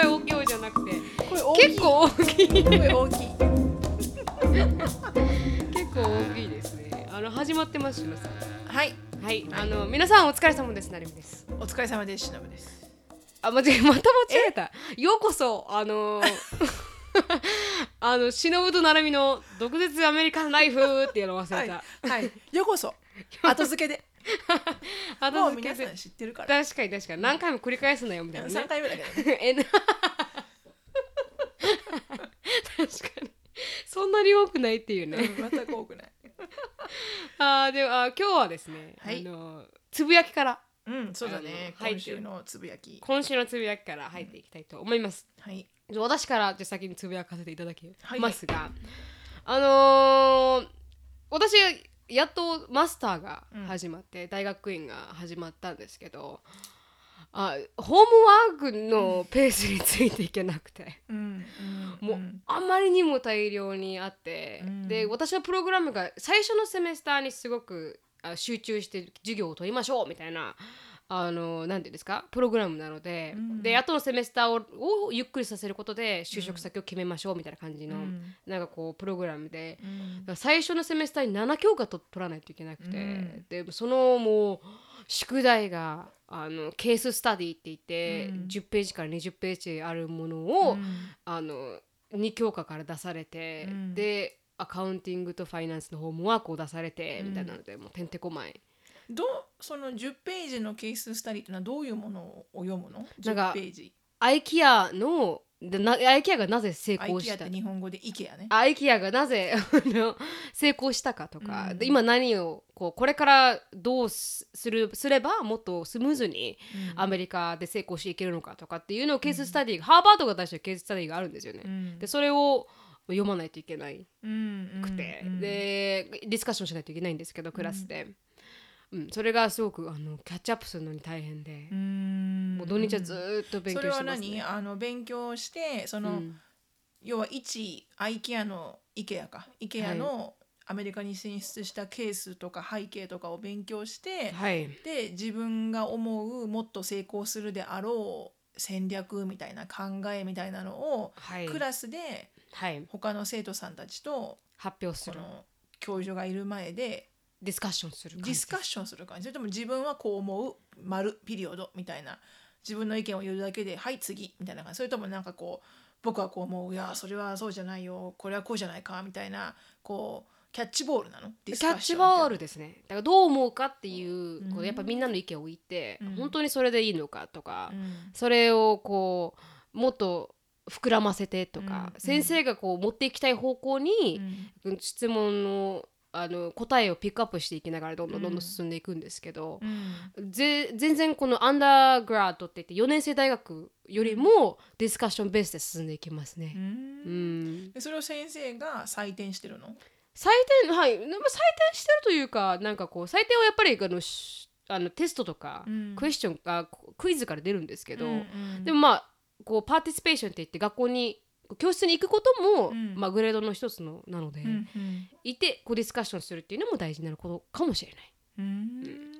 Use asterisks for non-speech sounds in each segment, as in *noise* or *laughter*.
声大きい方じゃなくて。声大きい。結構大きい。声大きい。結構大きいですね。あの始まってますしのさんはい。はい。あの皆さんお疲れ様ですなるみです。お疲れ様ですしのぶです。あ間違えまた間違えた。ようこそあの *laughs* あの忍となるみの毒舌アメリカンライフっていうの忘はいれた、はい。ようこそ。*laughs* 後付けで。あ *laughs* もうと皆さん知ってるから。確かに確かに。何回も繰り返すなよみたいなね。3回目だけどね。*laughs* 確かに。そんなに多くないっていうね、うん全く多くない。*laughs* あーではあー今日はですね、はい。あのつぶやきから。うんそうだね。今週のつぶやき。今週のつぶやきから入っていきたいと思います、はい。私からじゃあ先につぶやかせていただきはいますが、あのー私やっとマスターが始まって、大学院が始まったんですけどあホームワークのペースについていけなくて。もうあまりにも大量にあって、うん。で私はプログラムが最初のセメスターにすごくあ集中して授業を取りましょうみたいなあのなんていうんですか？プログラムなので、うん。で後のセメスターををゆっくりさせることで就職先を決めましょうみたいな感じの、うん。なんかこうプログラムで、うん。最初のセメスターに7教科と取らないといけなくて、うん。でそのもう宿題があのケーススタディって言って、うん。10ページから20ページあるものを、うん。あの2教科から出されて、うん。で accounting とファイナンスのホームワークを出されて、うん。みたいなのでもうてんてこまいどうその10ページのケーススタディっていうのはどういうものを読むの？なんか ?10 ページ。アイキアのでなアイキアがなぜ成アイキアっ功したて日本語で IKEA ね。アイキアがなぜ成功したかとか、うんで今何をこうこれからどうすするすればもっとスムーズにうんアメリカで成功していけるのかとかっていうのをケーススタディが、ハーバードが出してるケーススタディがあるんですよね。うんでそれを読まないといけないうんくて、うんでディスカッションしないといけないんですけどクラスで、うんそれがすごくあのキャッチアップするのに大変で、うん。もう土日はずーっと勉強それはしてます、ね。何？あの勉強してその、うん。要は一アイケアの IKEA か。IKEA のアメリカに進出したケースとか背景とかを勉強して、はい。で自分が思うもっと成功するであろう戦略みたいな考えみたいなのを、はい。クラスではい、他の生徒さんたちと発表する。教授がいる前でディスカッションするディスカッションする感じ。それとも自分はこう思う丸ピリオドみたいな。自分の意見を言うだけではい次みたいな感じ。それともなんかこう僕はこう思ういやそれはそうじゃないよ。これはこうじゃないかみたいなこうキャッチボールなの？ディスキャッチカッションみたいな。ボールですね。だからどう思うかっていう,、こううん。やっぱみんなの意見を言って、うん。本当にそれでいいのかとか、うん。それをこうもっと膨らませてとか、うん。先生がこう持っていきたい方向に、うん。質問のあの答えをピックアップしていきながらどんどんどんどん進んでいくんですけど、うん。ぜ全然このアンダーグラッドって言って4年生大学よりもディスカッションベースで進んでいきますね。ううん。それを先生が採点してるの？採点はい。採点してるというかなんかこう採点はやっぱりあのしあのテストとか、うん。クエスチョンがクイズから出るんですけど、でもまあこうパーティスペーションって言って学校に教室に行くことも、うん。まあ、グレードの一つのなので、うんうん。いてこうディスカッションするっていうのも大事なことかもしれない、うん。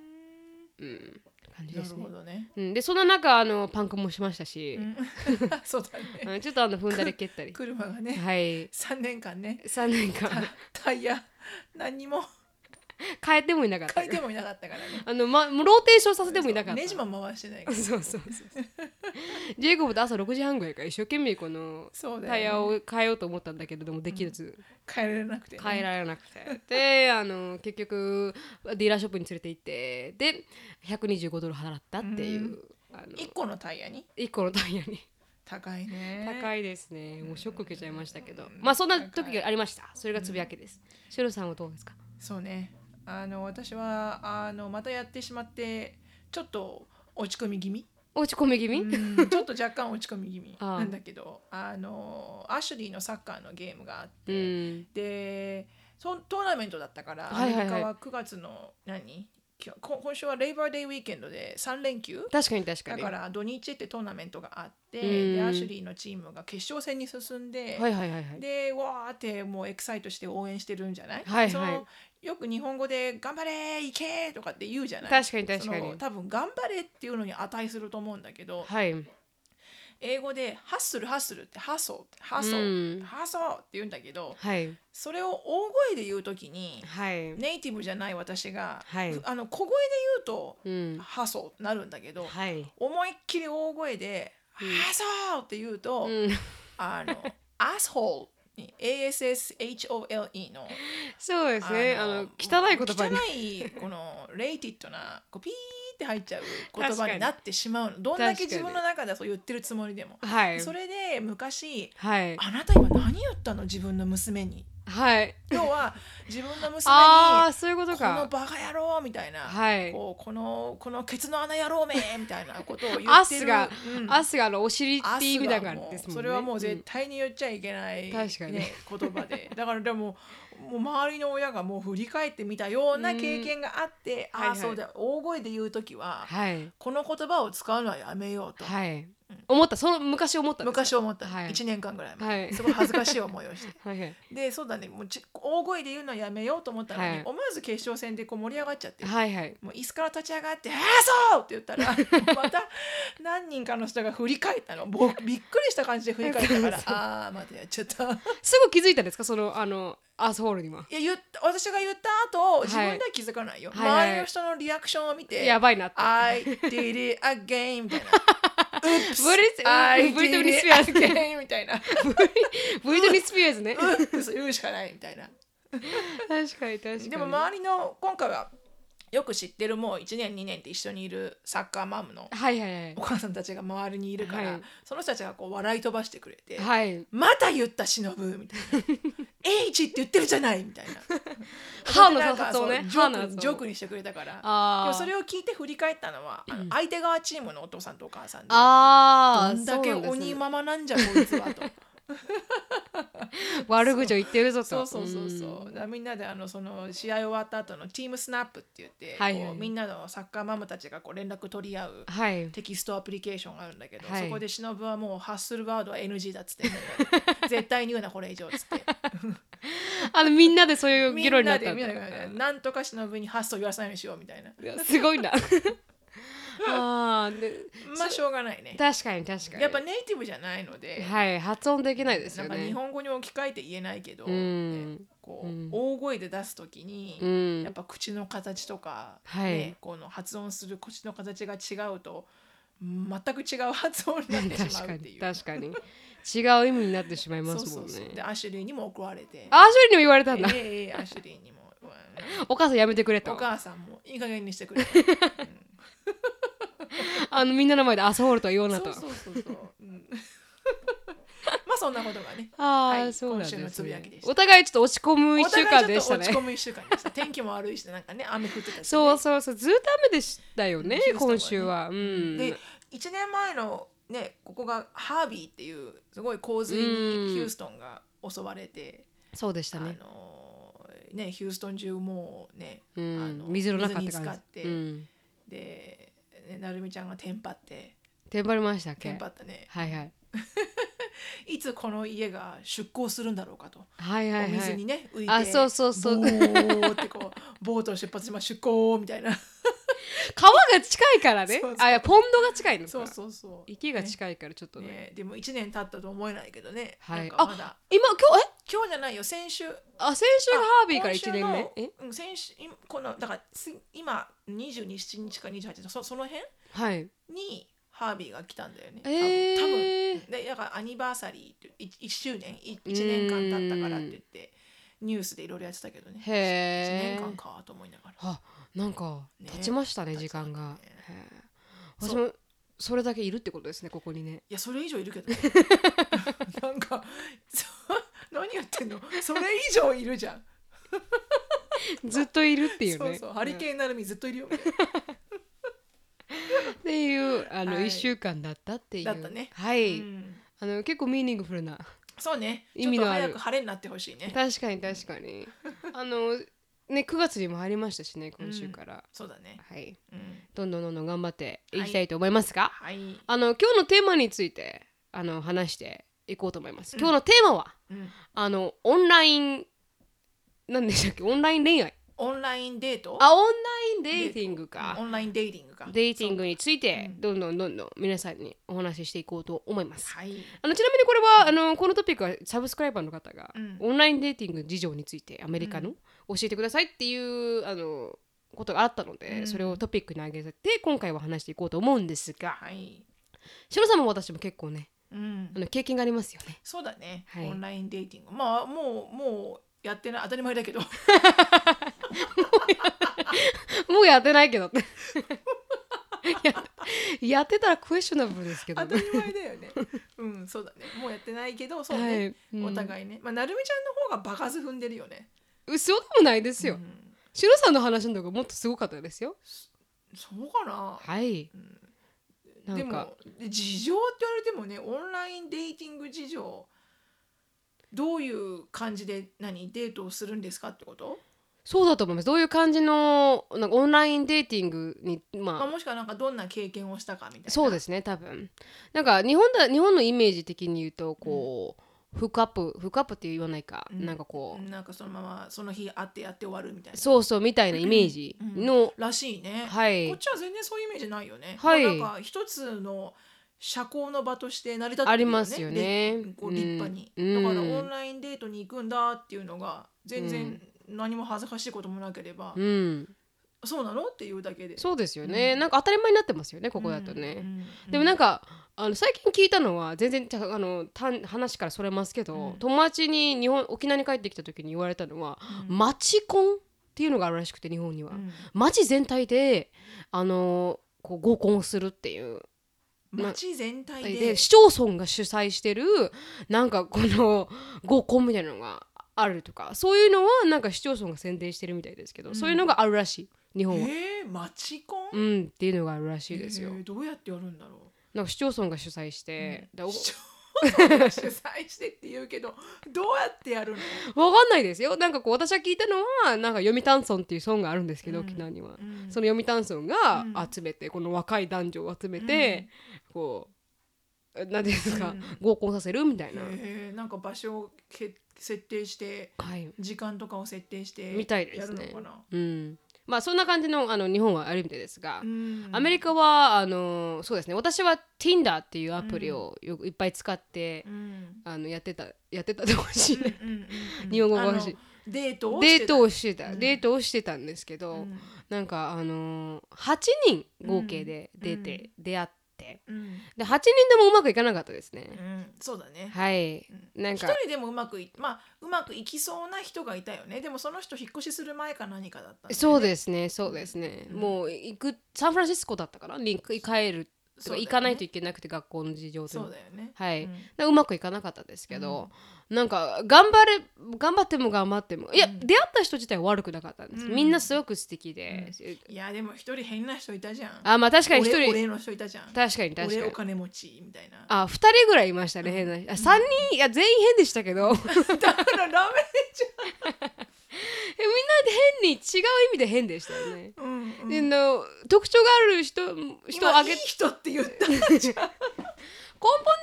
うん、感じですね。なるほ。どね。うん、でその中あのパンクもしましたし、うん。*laughs* そうだね。うん。ちょっとあの踏んだり蹴ったり。車がね、はい。3年間ね、3年間。タイヤ何にも *laughs* 変えてもいなかった。変えてもいなかったからね。*laughs* あの、ま、もうローテーションさせてもいなかった。ネジも回してないから。*laughs* そうそうそうジェイコブと朝6時半ぐらいから一生懸命このタイヤを変えようと思ったんだけれどもできず。変えられなくて、ね。変えられなくて、であの結局ディーラーショップに連れて行ってで125ドル払ったっていう、あの1個のタイヤに？1個のタイヤに。高いね。高いですね。もうショック受けちゃいましたけど。まあそんな時がありました。それがつぶやきです。シロさんはどうですか？そうね。あの私はあのまたやってしまってちょっと落ち込み気味。落ち込み気味、うん *laughs* ちょっと若干落ち込み気味なんだけどあのアシュリーのサッカーのゲームがあって、うん。でそトーナメントだったから、アメリカは9月の何？今今週はレイバーデーウィーケンドで3連休。確かに確かに。だから土日ってトーナメントがあって、うん。でアシュリーのチームが決勝戦に進んで、はいはいはいはい。でわーってもうエキサイトして応援してるんじゃない、はいはい。そのよく日本語で「頑張れ行け!」とかって言うじゃない。確かに確かに。多分「頑張れ」っていうのに値すると思うんだけどはい。英語でハッスルハッスルってハッソーってハッソー、うん。ソーって言うんだけどはい。それを大声で言うときにはい。ネイティブじゃない私が、はい。あの小声で言うと、うん。ハソーってなるんだけど、はい。思いっきり大声で、ハソーって言うと、うん。あの *laughs* アスホール。に ASSHOLE のそうですね。あの汚い言葉に。汚いこのレイティッドなこうピーって入っちゃう言葉になってしまうの。どんだけ自分の中ではそう言ってるつもりでも、はい。それで昔はい。あなた今何言ったの？自分の娘にはい。要は自分の娘にああそういうことこのかバカ野郎みたいな、はい。こうこのこのケツの穴野郎めみたいなことを言ってる。アスが、うん。アスがあのお尻って意味だからですもんね。それはもう絶対に言っちゃいけない、確かに。ね、言葉で。だからでももう周りの親がもう振り返ってみたような経験があって、うんはいはい。ああそうだ大声で言う時は、はい。この言葉を使うのはやめようと、はい思った。その昔思ったんですか昔思った、はい。1年間ぐらい前、はい。すごい恥ずかしい思いをして。*laughs* はい。はいでそうだね。もうち大声で言うのはやめようと思ったのに、はい。思わず決勝戦でこう盛り上がっちゃって、はいはい。もう椅子から立ち上がって「ああそう!」って言ったら *laughs* また何人かの人が振り返ったの。ぼびっくりした感じで振り返ったから *laughs* ああまたやっちゃったいすぐ気づいたんですかそのあのアスホールには？や言った私が言った後い。自分では気づかないよ、はいはい。周りの人のリアクションを見て「やばいなって。I did it again」みたいな「ブリ Oops I ブリトニー・スピアーズ again」みたいな。ブリトニー・スピアーズね「うん」そう言うしかないみたいな。*laughs* 確かに確かに。でも周りの今回はよく知ってるもう1年2年って一緒にいるサッカーマムのはいはいお母さんたちが周りにいるから、はい。その人たちがこう笑い飛ばしてくれて「はい。また言った忍みたいな「H って言ってるじゃない」みたいな。*laughs* 歯の発音ね。そうジョーク歯の発音ジョークにしてくれたから。であー。もそれを聞いて振り返ったのは、あの相手側チームのお父さんとお母さんであーどんだけそうなんですね。鬼ママなんじゃこいつはと *laughs* *laughs* 悪口を言ってるぞと。そう。そうそうそうだからみんなであのその試合終わった後のチームスナップって言って、はい。はいこうみんなのサッカーママたちがこう連絡取り合うはい。テキストアプリケーションがあるんだけど、はい。そこで忍はもう発するワードは NG だっつって *laughs* 絶対に言うなこれ以上っつって。*laughs* あのみんなでそういうみ議論になったんみんなでなんとか忍に発想言わさないようにしようみたいな。いやすごいなあーでまあしょうがないね。確かに確かに。やっぱネイティブじゃないので、はい発音できないですなんかよね日本語に置き換えて言えないけど、うん。ねこううん。大声で出すときに、うん。やっぱ口の形とか、はい。ね、この発音する口の形が違うと全く違う発音になってし確かにまうっていう。*laughs* 確かに違う意味になってしまいますもんね。そうそうでアシュリーにも怒られて。アーシュリーにも言われたんだ、ええアシュリーにも、う *laughs* んお母さんやめてくれと。お母さんもいい加減にしてくれ *laughs* *laughs* あのみんなの前でアスホールとは言おうなとそうそうそうそう、うん。*laughs* まあそんなことがね。*laughs* ああ、はいそうなんです、今週のつぶやねきでした。お互いちょっと落ち込むお一週間でしたね。落ち込む一週間でした。天気も悪いしなんかね雨降ってたし、ね、そうそうそう。ずっと雨でしたよねね。今週は。うん。で1年前のねここがハービーっていうすごい洪水にうんヒューストンが襲われて、そうでしたあねのねヒューストン中もうね、うあんの水の中って水に浸か感って、じうん。でねなるみちゃんがテンパって。テンパりましたっけ？テンパったね。はいはい。*laughs* いつこの家が出港するんだろうかと、はいはいはい。お水にね浮いてあそうそうそう。ボーってこうボートを出発します出港みたいな川が近いからね。そうそう。あいやポンドが近いのか。そうそうそう。池が近いからちょっとね。ね。でも1年経ったと思えないけどね、はい。なんかまだ。今今日え？今日じゃないよ。先週。あ先週がハービーから1年目？え？え、うん、先週いこのだからつ今22日か28日そその辺？はい。にハービーが来たんだよね。え多分多ー分。でだからアニバーサリーって1周年い1年間経ったからって言ってニュースでいろいろやってたけどね。1へえ年間かと思いながら。あなんかね。経ちましたねね。時間が。へーそう。私もそれだけいるってことですねここにね。いやそれ以上いるけどね。*laughs* なんかそ何言ってんの？それ以上いるじゃん。*laughs* ずっといるっていうね。そうそう。ハリケーンなるみずっといるよ。*laughs* っていうあのはい。1週間だったっていう。だったね。はい、うん。あの結構ミーニングフルな。そうね。意味のある。早く晴れになってほしいね。確かに確かに。あのね9月にも入りましたしね今週から、そうだね。はい。うん。どんどんどんどん頑張っていきたいと思いますが、はい。あの今日のテーマについてあの話していこうと思います、今日のテーマはうん。あのオンライン何でしたっけ？オンライン恋愛。オンラインデート？あオンラインデーティングか。オンラインデーティングか。デーティングについてどんどんどんどん皆さんにお話ししていこうと思います。はい。あのちなみにこれはあのこのトピックはサブスクライバーの方が、うん。オンラインデーティング事情についてアメリカの教えてくださいっていうあのことがあったので、うん。それをトピックに挙げて今回は話していこうと思うんですがはい。シロさんも私も結構ねうん。あの経験がありますよね。そうだね、はい。オンラインデーティング。まあもうもうやってない。当たり前だけど。*laughs* もうやってないけど *laughs* ややってたらクエスチョナブルですけどね。当たり前だよね。うんそうだね。もうやってないけどそうね、はい。うん。お互いね。まあなるみちゃんの方が場数踏んでるよね嘘でもないですよ。うんシロさんの話の方がもっとすごかったですよ。そうかなはい。なんでかもで事情って言われてもねオンラインデーティング事情どういう感じで何デートをするんですかってこと、そうだと思います。どういう感じのなんかオンラインデーティングにまあまあ、もしくはなんかどんな経験をしたかみたいなそうですね多分なんか日本だ日本のイメージ的に言うとこう、フックアップフックアップって言わないか、うん。なんかこう、なんかそのままその日会ってやって終わるみたいな。そうそうみたいなイメージ。の、らしいね、はい。こっちは全然そういうイメージないよね、はい。まあなんか一つの社交の場として成り立ってね。ありますよね。でこう立派に、うん。だからうん。オンラインデートに行くんだっていうのが全然何も恥ずかしいこともなければ、うん、そうなの？っていうだけで。そうですよね、なんか当たり前になってますよねここだとね、うんでもなんかあの最近聞いたのは全然ちゃあの単話からそれますけど、うん。友達に日本沖縄に帰ってきた時に言われたのは、マチコンっていうのがあるらしくて日本には、うん。街全体であのこう合コンをするっていう。街全体で。で市町村が主催してるなんかこの合コンみたいなのがあるとかそういうのはなんか市町村が宣伝してるみたいですけど、うん。そういうのがあるらしい日本は。えー、マチコン、うんっていうのがあるらしいですよ。えーどうやってやるんだろなんか市町村が主催して、う市町村が主催してって言うけどどうやってやるの、わかんないですよ。なんかこう私が聞いたのはなんか読谷村っていう村があるんですけど、うん沖縄には、うん。その読谷村がうん。集めて、この若い男女を集めて、こう何ですか、うん。合コンさせるみたいな、えー、なんか場所をけ設定してはい。時間とかを設定してみたいですね。やるのかな、うんまあそんな感じのあの日本はあるみたいですが、うん。アメリカはあのそうですね。私は Tinder っていうアプリをよくいっぱい使って、うん。あのやってたやってたでほしい日本語が欲しいデートをデートををしてた、デートをしてたんですけど、なんかあのー、8人合計で出て、出会ってうん。で8人でもうまくいかなかったですね、うんそうだね。はい、なん一か人でもうまくいまあうまくいきそうな人がいたよね。でもその人引っ越しする前か何かだったね。そうですねそうですね、うん。もう行くサンフランシスコだったかな？に帰るとそう行かないといけなくて学校の事情でそうだよね。はい、うん。でうまくいかなかったですけど、なんか頑張れ頑張っても頑張ってもいや、うん。出会った人自体は悪くなかったんです、うん。みんなすごく素敵で、いやでも一人変な人いたじゃん。あまあ確かに一人。俺俺の人いたじゃん。確かに確かに。俺お金持ちみたいな。あ2人ぐらいいましたね変な人。あ3人いや全員変でしたけど。*laughs* だからダメじ変に違う意味で変でしたよね、うんうん。特徴がある人人を今挙げ人って言ったじゃん根本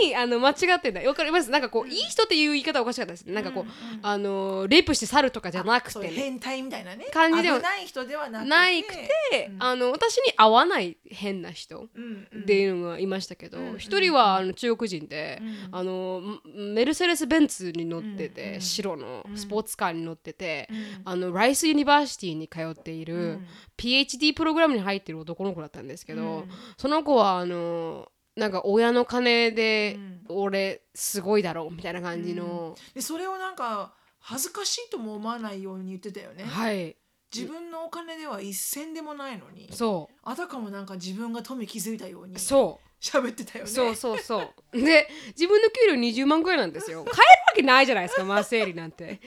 的にあの間違ってない。わかります？なんかこう、いい人っていう言い方はおかしかったです。ねなんかこう、あのレイプして去るとかじゃなくて。ね、変態みたいなね。感じでは危ない人ではなくてないくて、あの私に合わない変な人っていうのがいましたけどうん一、人はあの中国人で、うんあのメルセデス・ベンツに乗ってて、白のスポーツカーに乗ってて、うん。あのライス・ユニバーシティに通っている、うん。PhD プログラムに入ってる男の子だったんですけど、うん。その子はあのなんか親の金でうん。俺すごいだろうみたいな感じの、でそれをなんか恥ずかしいとも思わないように言ってたよね。はい。自分のお金では一銭でもないのにそあたかもなんか自分が富気づいたようにうそう。喋ってたよね。そうそうそう。で自分の給料20万くらいなんですよ。*laughs* 買えるわけないじゃないですかマーセーリなんて。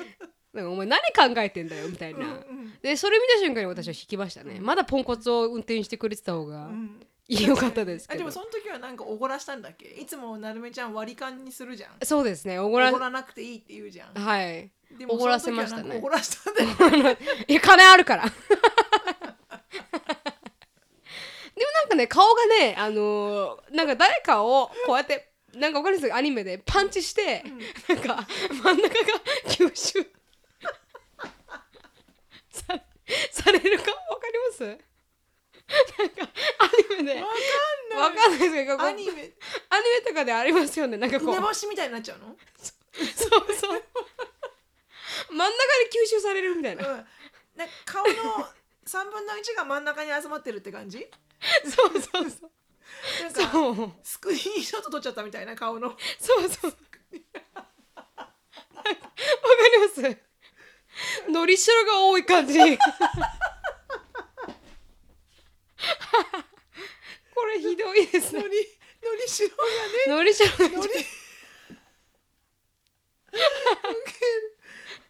なんかお前何考えてんだよみたいな、うん。でそれ見た瞬間に私は引きましたね。まだポンコツを運転してくれてた方が。うん *laughs* 良かったですけど。あでもその時はなんかおごらしたんだっけ？いつもなるめちゃん割り勘にするじゃん。そうですねおおごらなくていいって言うじゃん。はい。でおごらせましたね。おごらしたんだよ *laughs* いや金あるから。*laughs* でもなんかね顔がねあのーなんか誰かをこうやってなんかわかるんです？よアニメでパンチして、なんか真ん中が吸収されとかでありますよね。なんかこう。梅干しみたいになっちゃうの、そうそう。真ん中で吸収されるみたいな。うん、な顔の3分の1が真ん中に集まってるって感じ？そうそうそう。なんかそう。スクリーンショット撮っちゃったみたいな顔の。そうそう。わかります？のりしろが多い感じ。*laughs* これひどいですね。のりのりしろがねのりしろがのり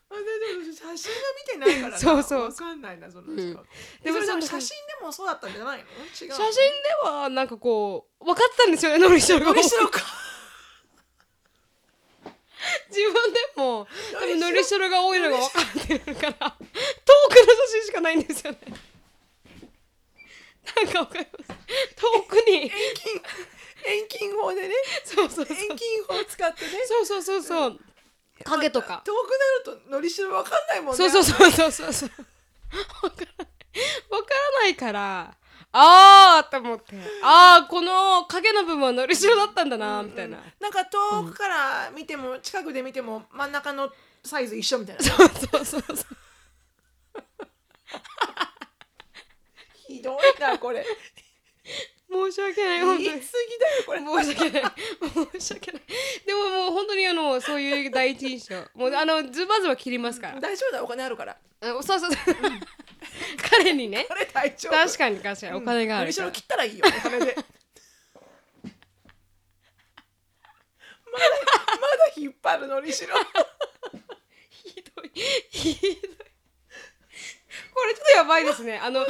あでも写真は見てないからな。そうそう。わかんないなそのん。ででもそ写真でもそうだったんじゃないの？違う写真ではなんかこう分かったんですよねのりしろが。のりしろか *laughs* 自分でも多分のりしろが多いのが分かってるから遠くの写真しかないんですよね。なんか分かります？遠くに遠近遠近法でね。そうそうそう。遠近法を使ってね。そうそうそうそう。影とか。遠くなるとのりしろわかんないもんね。そうそうそうそうそう。そう分からない分から。ないからあーって思って。あーこの影の部分はのりしろだったんだなみたいな、なんか遠くから見ても近くで見ても真ん中のサイズ一緒みたいな。そうそうそうそう。*laughs* ひどいなこれ申し訳ない本当に。言い過ぎだよこれ。申し訳ない。申し訳ない。でももう本当にあのそういう第一印象。*laughs* もうあのズバズバ切りますから。大丈夫だお金あるから。あそうそうそう。*laughs* 彼にね。これ大丈夫。確かに確かに。お金があるから、切ったらいいよお金で。*laughs* まだまだ引っ張るのりしろひどい。ひどい。これちょっとやばいですね。あの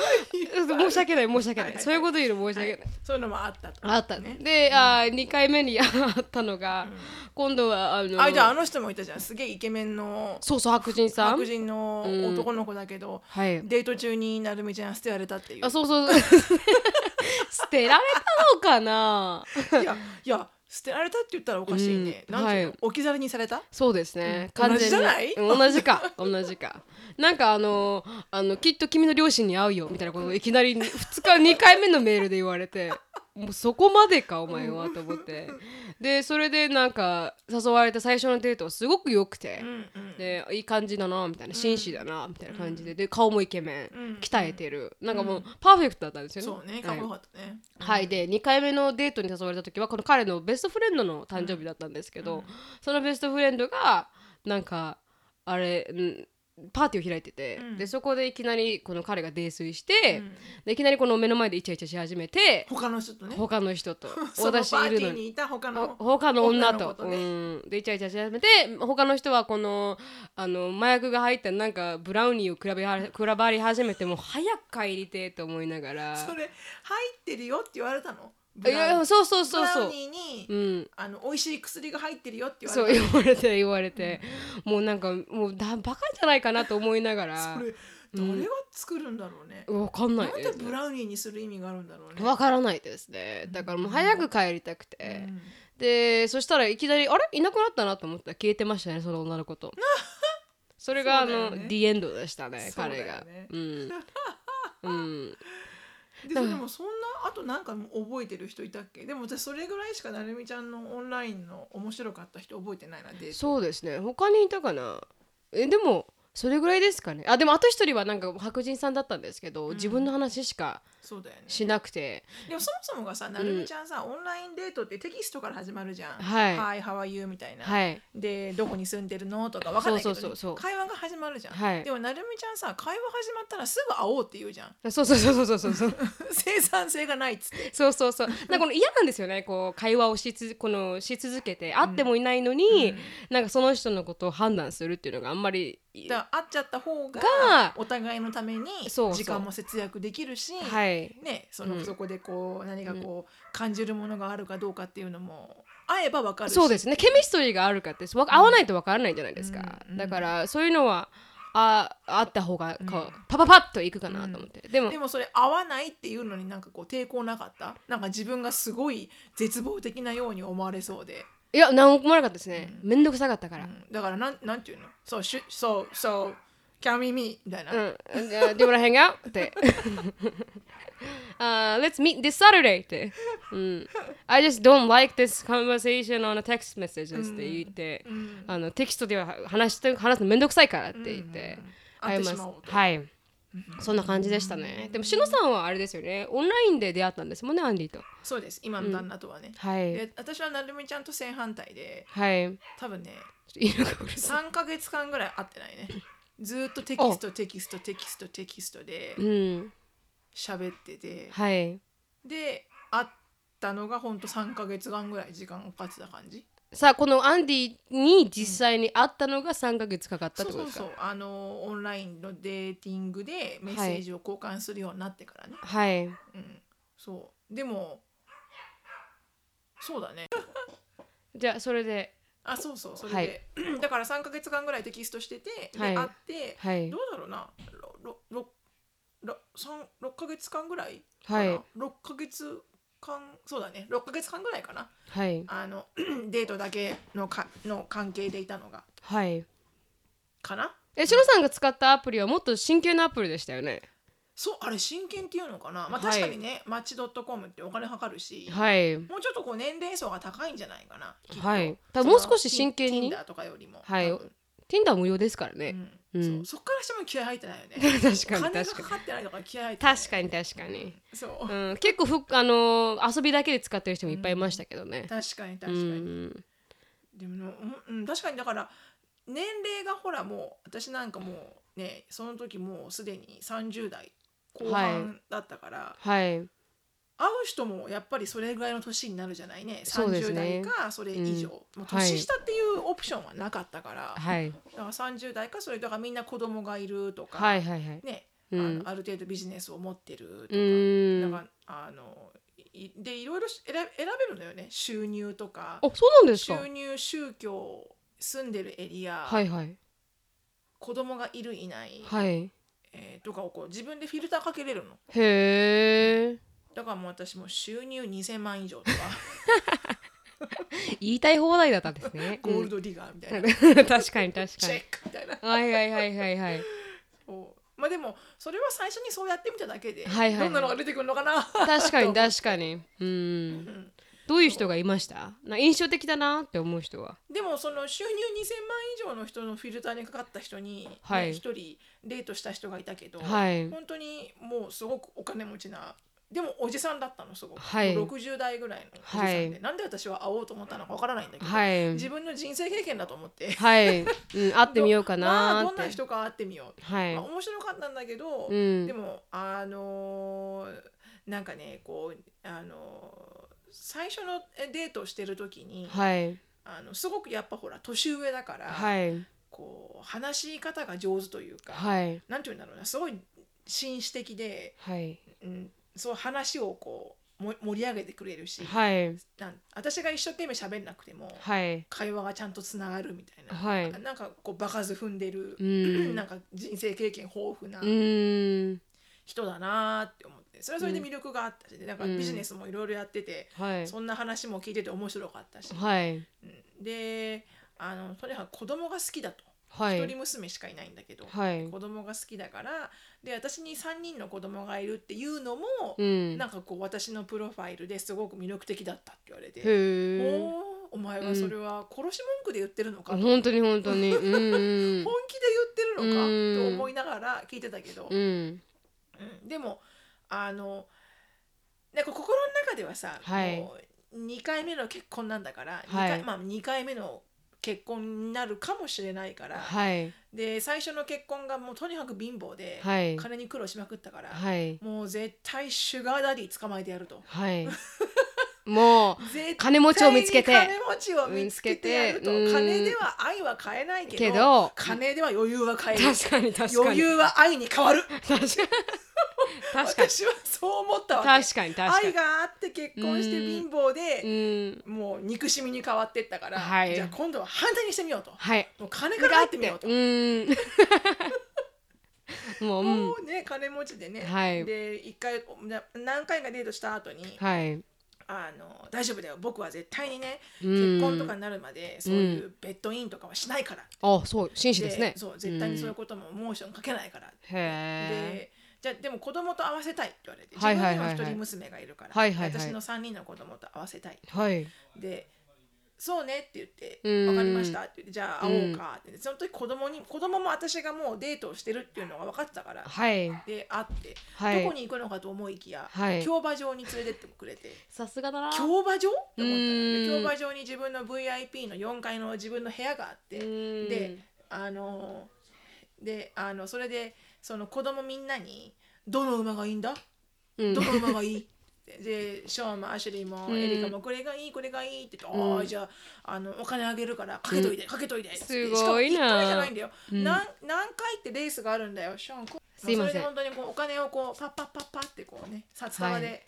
申し訳ない申し訳ない,、そういうこと言うの申し訳ない、そういうのもあったと。あったね。で、あ2回目にあったのが、今度はあのあじゃああの人もいたじゃん。すげえイケメンのそうそう白人さん。白人の男の子だけど、はい。デート中になるみちゃん捨てられたっていう。あそうそう。*laughs* 捨てられたのかな？*laughs* いやいや捨てられたって言ったらおかしいね、うん。なんていうの、はい。置き去りにされた？そうですね、うん。完全に。同じじゃない？うん同じか。*laughs* 同じか。なんかあのあのきっと君の両親に会うよみたいなことをいきなり2日2回目のメールで言われてもうそこまでかお前はと思って。でそれでなんか誘われた最初のデートはすごく良くて、うんうん。でいい感じだなみたいな。紳士だなみたいな感じで。で顔もイケメン、うん。鍛えてる。なんかもうパーフェクトだったんですよね。そうねかっこよかったね、はい、で2回目のデートに誘われた時はこの彼のベストフレンドの誕生日だったんですけど、そのベストフレンドがなんかあれんパーティーを開いてて、うん。でそこでいきなりこの彼が泥酔して、うん。でいきなりこの目の前でイチャイチャし始めて他の人とね。他の人と *laughs* その私パーティーににいた他のほ他の女と女の子とね。うん、でイチャイチャし始めて他の人はこのあの麻薬が入ったなんかブラウニーを比べは *laughs* 比ばり始めてもう早く帰りてえと思いながら。それ入ってるよって言われたの？いブラウやそうそうそうそう。ブラウニーに、うん。あの美味しい薬が入ってるよって言わそうれた言われて言われて、もうなんかもうだバカじゃないかなと思いながら。それ誰が作るんだろうね、わかんない。なんでブラウニーにする意味があるんだろうね。わからないですね。だからもう早く帰りたくて、うん。でそしたらいきなりあれ？いなくなったなと思った。ら消えてましたねその女の子と。*laughs* それがあの、そうだよね。The End でしたね彼が。よね。うん、うん、*laughs* でもそんなあとなんか覚えてる人いたっけ？でも私それぐらいしかなるみちゃんのオンラインの面白かった人覚えてないなデート。そうですね。他にいたかな？えでもそれぐらいですかね。あでもあと一人はなんか白人さんだったんですけど、自分の話しかそうだよね。しなくて。でもそもそもがさなるみちゃんさ、オンラインデートってテキストから始まるじゃん「はい。Hi, how are you?」みたいな、はい。でどこに住んでるのとかわかんないけど、ね、そうそうそうそう。会話が始まるじゃん、はい。でもなるみちゃんさ会話始まったらすぐ会おうって言うじゃん。そうそうそうそうそうそう *laughs* 生産性がないっつって。そうそうそう。なんかこの嫌なんですよねこう会話をしつこのし続けて。会ってもいないのに、なんかその人のことを判断するっていうのがあんまりだ会っちゃった方ががお互いのために時間も節約できるしはい。ね、その、うん。そこでこう何かこう、感じるものがあるかどうかっていうのも会えばわかるし。そうですね。ケミストリーがあるかってわ合わないとわからないじゃないですか、うんだからそういうのはああった方がこう、パパパッといくかなと思って、でもでもそれ合わないっていうのになんかこう抵抗なかった？なんか自分がすごい絶望的なように思われそうで、いや何もなかったですね、めんどくさかったから、うんだからなんなんていうの？そうしゅそうそう Can we meet? みたいな、うん uh, Do you wanna hang out? って。*laughs* uh, let's meet this Saturday って。うん。I just don't like this conversation on a text messages って言って、あのテキストでは話して話すのめんどくさいからって言って。会ってしまおうとはい。そんな感じでしたね。でも、しのさんはあれですよね。オンラインで出会ったんですもんね、アンディと。そうです今の旦那とはね、はい。で私はなるみちゃんと正反対ではい。多分ね犬がうるさい。3ヶ月間ぐらい会ってないねずーっとテキストテキストテキストテキストでうん。喋っててはい。で会ったのがほんと3ヶ月間ぐらい時間かかってた感じさあ、このアンディに実際に会ったのが3ヶ月かかったっそうてことですかそうそう。あのオンラインのデーティングでメッセージを交換するようになってからね、はい。うん。そう。でもそうだね。*laughs* じゃあ、それで。あそうそうそれで、*clears throat* だから3ヶ月間ぐらいテキストしてて、ではい。会って、はい。どう。だろうな。ろろろろ三6ヶ月間ぐらいはい。かな6ヶ月間そうだね。6ヶ月間ぐらいかな。はい。あの *clears throat* デートだけのかの関係でいたのが。はい。かな？え、しのさんが使ったアプリはもっと真剣なアプリでしたよね？そうあれ真剣っていうのかな？まあはい確かにね、マッチドットコムってお金かかるし、はい。もうちょっとこう年齢層が高いんじゃないかなはい。多分そのもう少し真剣に？Tinder とかよりもはい。Tinder 無料ですからね。うんうんそうそっからしても気合入ってないよね *laughs* 確かに金が確かに。かかってないとか気合入ってない確かに確かに。そう、うん、結構ふあのー遊びだけで使ってる人もいっぱいいましたけどね。確かに確かうに、ん。でもうんうん確かにだから年齢がほらもう私なんかもうねその時もうすでに30代後半だったから、はい。会う人もやっぱりそれぐらいの年になるじゃないね30そうですね代かそれ以上、うんもうはい年下っていうオプションはなかったから、はい。だから30代かそれだからみんな子供がいるとか、はいはいはい。ね、うんあのある程度ビジネスを持ってるとうか、ん。だからあのいでいろいろ選べ選べるのよね収入とかあ、そうなんですか？収入宗教住んでるエリア、はいはい。子供がいるいない、はい。えーとかをこう自分でフィルターかけれるのへえ。だからもう私も収入2000万以上とか *laughs* 言いたい放題だったんですね。ゴールドディガーみたいな、う *laughs* ん確かに確かにチェッ。クみたいなはいはいはいはいはい。*laughs* そうまあでもそれは最初にそうやってみただけで、はいはいはいどんなのが出てくるのかな確かに確かに。うん。うんどういう人がいました？な印象的だなって思う人は？でもその収入2000万以上の人のフィルターにかかった人にねはい一、人デートした人がいたけど、はい。本当にもうすごくお金持ちなでもおじさんだったのすごく、はいもう60代ぐらいのおじさんで、はいなんで私は会おうと思ったのかわからないんだけど、はい。自分の人生経験だと思ってはい。うん、*laughs* 会ってみようかまあどんな人か会ってみよう、はいまあ、。面白かったんだけど、うんで。もあのーなんかねこうあのー最初のデートをしてる時に、はい。あのすごくやっぱほら年上だから、はい。こう話し方が上手というか、はい。なんていうんだろうなすごい紳士的で、はい。うん、そう話をこうも盛り上げてくれるし、はい。なん私が一生懸命喋んなくても、はい。会話がちゃんとつながるみたいな、はい。なんかこう場数踏んでる、うんなんか人生経験豊富なうーん。人だなーって思ってそれはそれで魅力があったし、なんかうんビジネスもいろいろやってて、はい。そんな話も聞いてて面白かったし、はい。うんであのとにかく子供が好きだと、一人はい。娘しかいないんだけど、はい。子供が好きだからで私に3人の子供がいるっていうのも、うん。なんかこう私のプロファイルですごく魅力的だったって言われて。おーお前はそれは殺し文句で言ってるのか、本本当に本当に。*laughs* うん。気で言ってるのか、うんと思いながら聞いてたけど、うん。うんでもあのなんか心の中ではさ、はいもう2回目の結婚なんだから、二はい回まあ、2回目の結婚になるかもしれないから、はい。で最初の結婚がもうとにかく貧乏で、はい。金に苦労しまくったから、はい。もう絶対シュガーダディ捕まえてやると。はい。*laughs* もう、金持ちを見つけて金持ちを見つけてやると、金では愛は買えないけどけど金では余裕は買える確かに確かに。余裕は愛に変わる確かに。確かに。私はそう思ったわけ。確かに確かに。愛があって結婚して貧乏で、うん。もう憎しみに変わってったから、はい。じゃあ今度は反対にしてみようと。はい。もう金から入ってみようと、うん。*laughs* もう、うん。も。うね金持ちでね、はい。で一回な何回かデートした後にはい。あの大丈夫だよ。僕は絶対にねうん。結婚とかになるまでそういうベッドインとかはしないから、あそう紳士ですね。そう絶対にそういうこともモーションかけないから、へえでじゃあでも子供と合わせたいって言われて自分はいはいはい。はいにも一人娘がいるから、はいはいはい。私の3人の子供と合わせたい。はい。でそうねって言ってうん。分かりましたって言ってじゃあ会おうかって。その時子供に子供も私がもうデートをしてるっていうのが分かってたからはい。で会って、はい。どこに行くのかと思いきや、はい。競馬場に連れてってくれて。さすがだな。競馬場って思ったのうん。で競馬場に自分の VIP の4階の自分の部屋があって。うん。であのであのそれでその子供みんなに「どの馬がいいんだ?うんどの馬がいい?」*laughs* でショーンもアシュリーもうん。エリカもこれがいいこれがいいって言って「ああじゃああのお金あげるからかけといて、かけといて」すごいな。しかも1回じゃないんだよ、うん。何何回ってレースがあるんだよショーン。こすいません。それで本当にこうお金をこうパッパッパッパッってこうね札束はで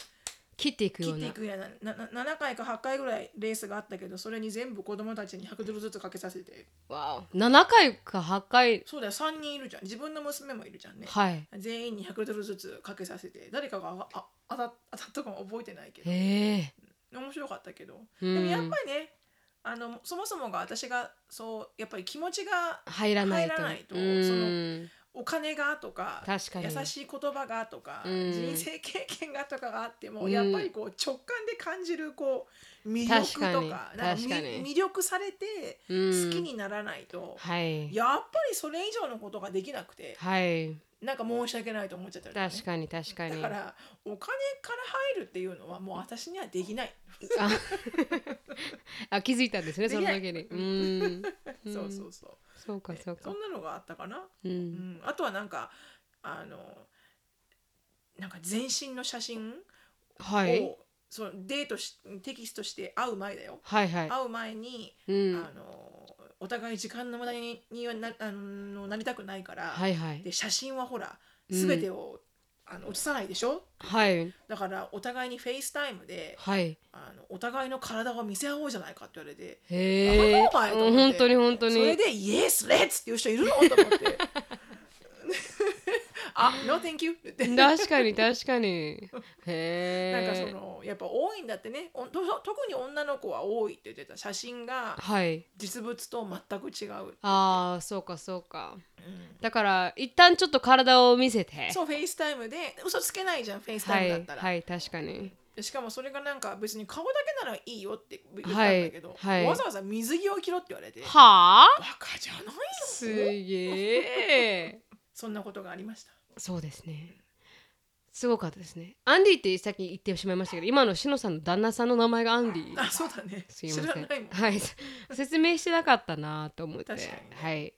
切っていくよ切っていくやな。なな7回か8回ぐらいレースがあったけどそれに全部子供たちに100ドルずつかけさせて。わお。7回か8回。そうだよ。3人いるじゃん。自分の娘もいるじゃんね。はい。全員に100ドルずつかけさせて。誰かがああ当た当たったかも覚えてないけど。へえ。面白かったけど。うん。でもやっぱりねあのそもそもが私がそうやっぱり気持ちが入らないと。入らないとうん。そのお金がとか確かに。優しい言葉がとか、うん。人生経験がとかがあっても、うん。やっぱりこう直感で感じるこう魅力とか魅力されてうん。好きにならないと、はい。やっぱりそれ以上のことができなくてはい。なんか申し訳ないと思っちゃったね。確かに確かに。だからお金から入るっていうのはもう私にはできない。あ *laughs* あ気づいたんですねその時に。うん。*laughs* そうそうそう。そうかそうか。そんなのがあったかな？ううん。ん、あとはなんかあのなんか全身の写真を、はい。そのデートしテキストして会う前だよ。はいはい。会う前に、うん。あのお互い時間の無駄ににはなあのなりたくないから、はいはい。で写真はほらうん。全てを、あの写さないでしょ？はい。だからお互いにフェイスタイムではい。あのお互いの体を見せ合おうじゃないかって言われてへえ本当に本当に。それで「 Yes, let's!」っていう人いるの？と思って「あ No thank you」って。確かに *laughs* 確かに。なんかへえそのやっぱ多いんだってね。おと特に女の子は多いって言ってた写真がはい。実物と全く違う、ああそうかそうか。うん。だから一旦ちょっと体を見せて。そうフェイスタイムで嘘つけないじゃんフェイスタはいイムだったら、はい確かに。でしかもそれがなんか別に顔だけならいいよって言ったんはいだけど、はいわざわざ水着を着ろって言われて。バはあ？カじゃないの？すげえ。*laughs* そんなことがありましたそうですね。すごかったですね。アンディってさっき言ってしまいましたけど今のしのさんの旦那さんの名前がアンディ。あそうだね。知すいません。らないもん。はい。説明してなかったなと思って。確かに。ねはい。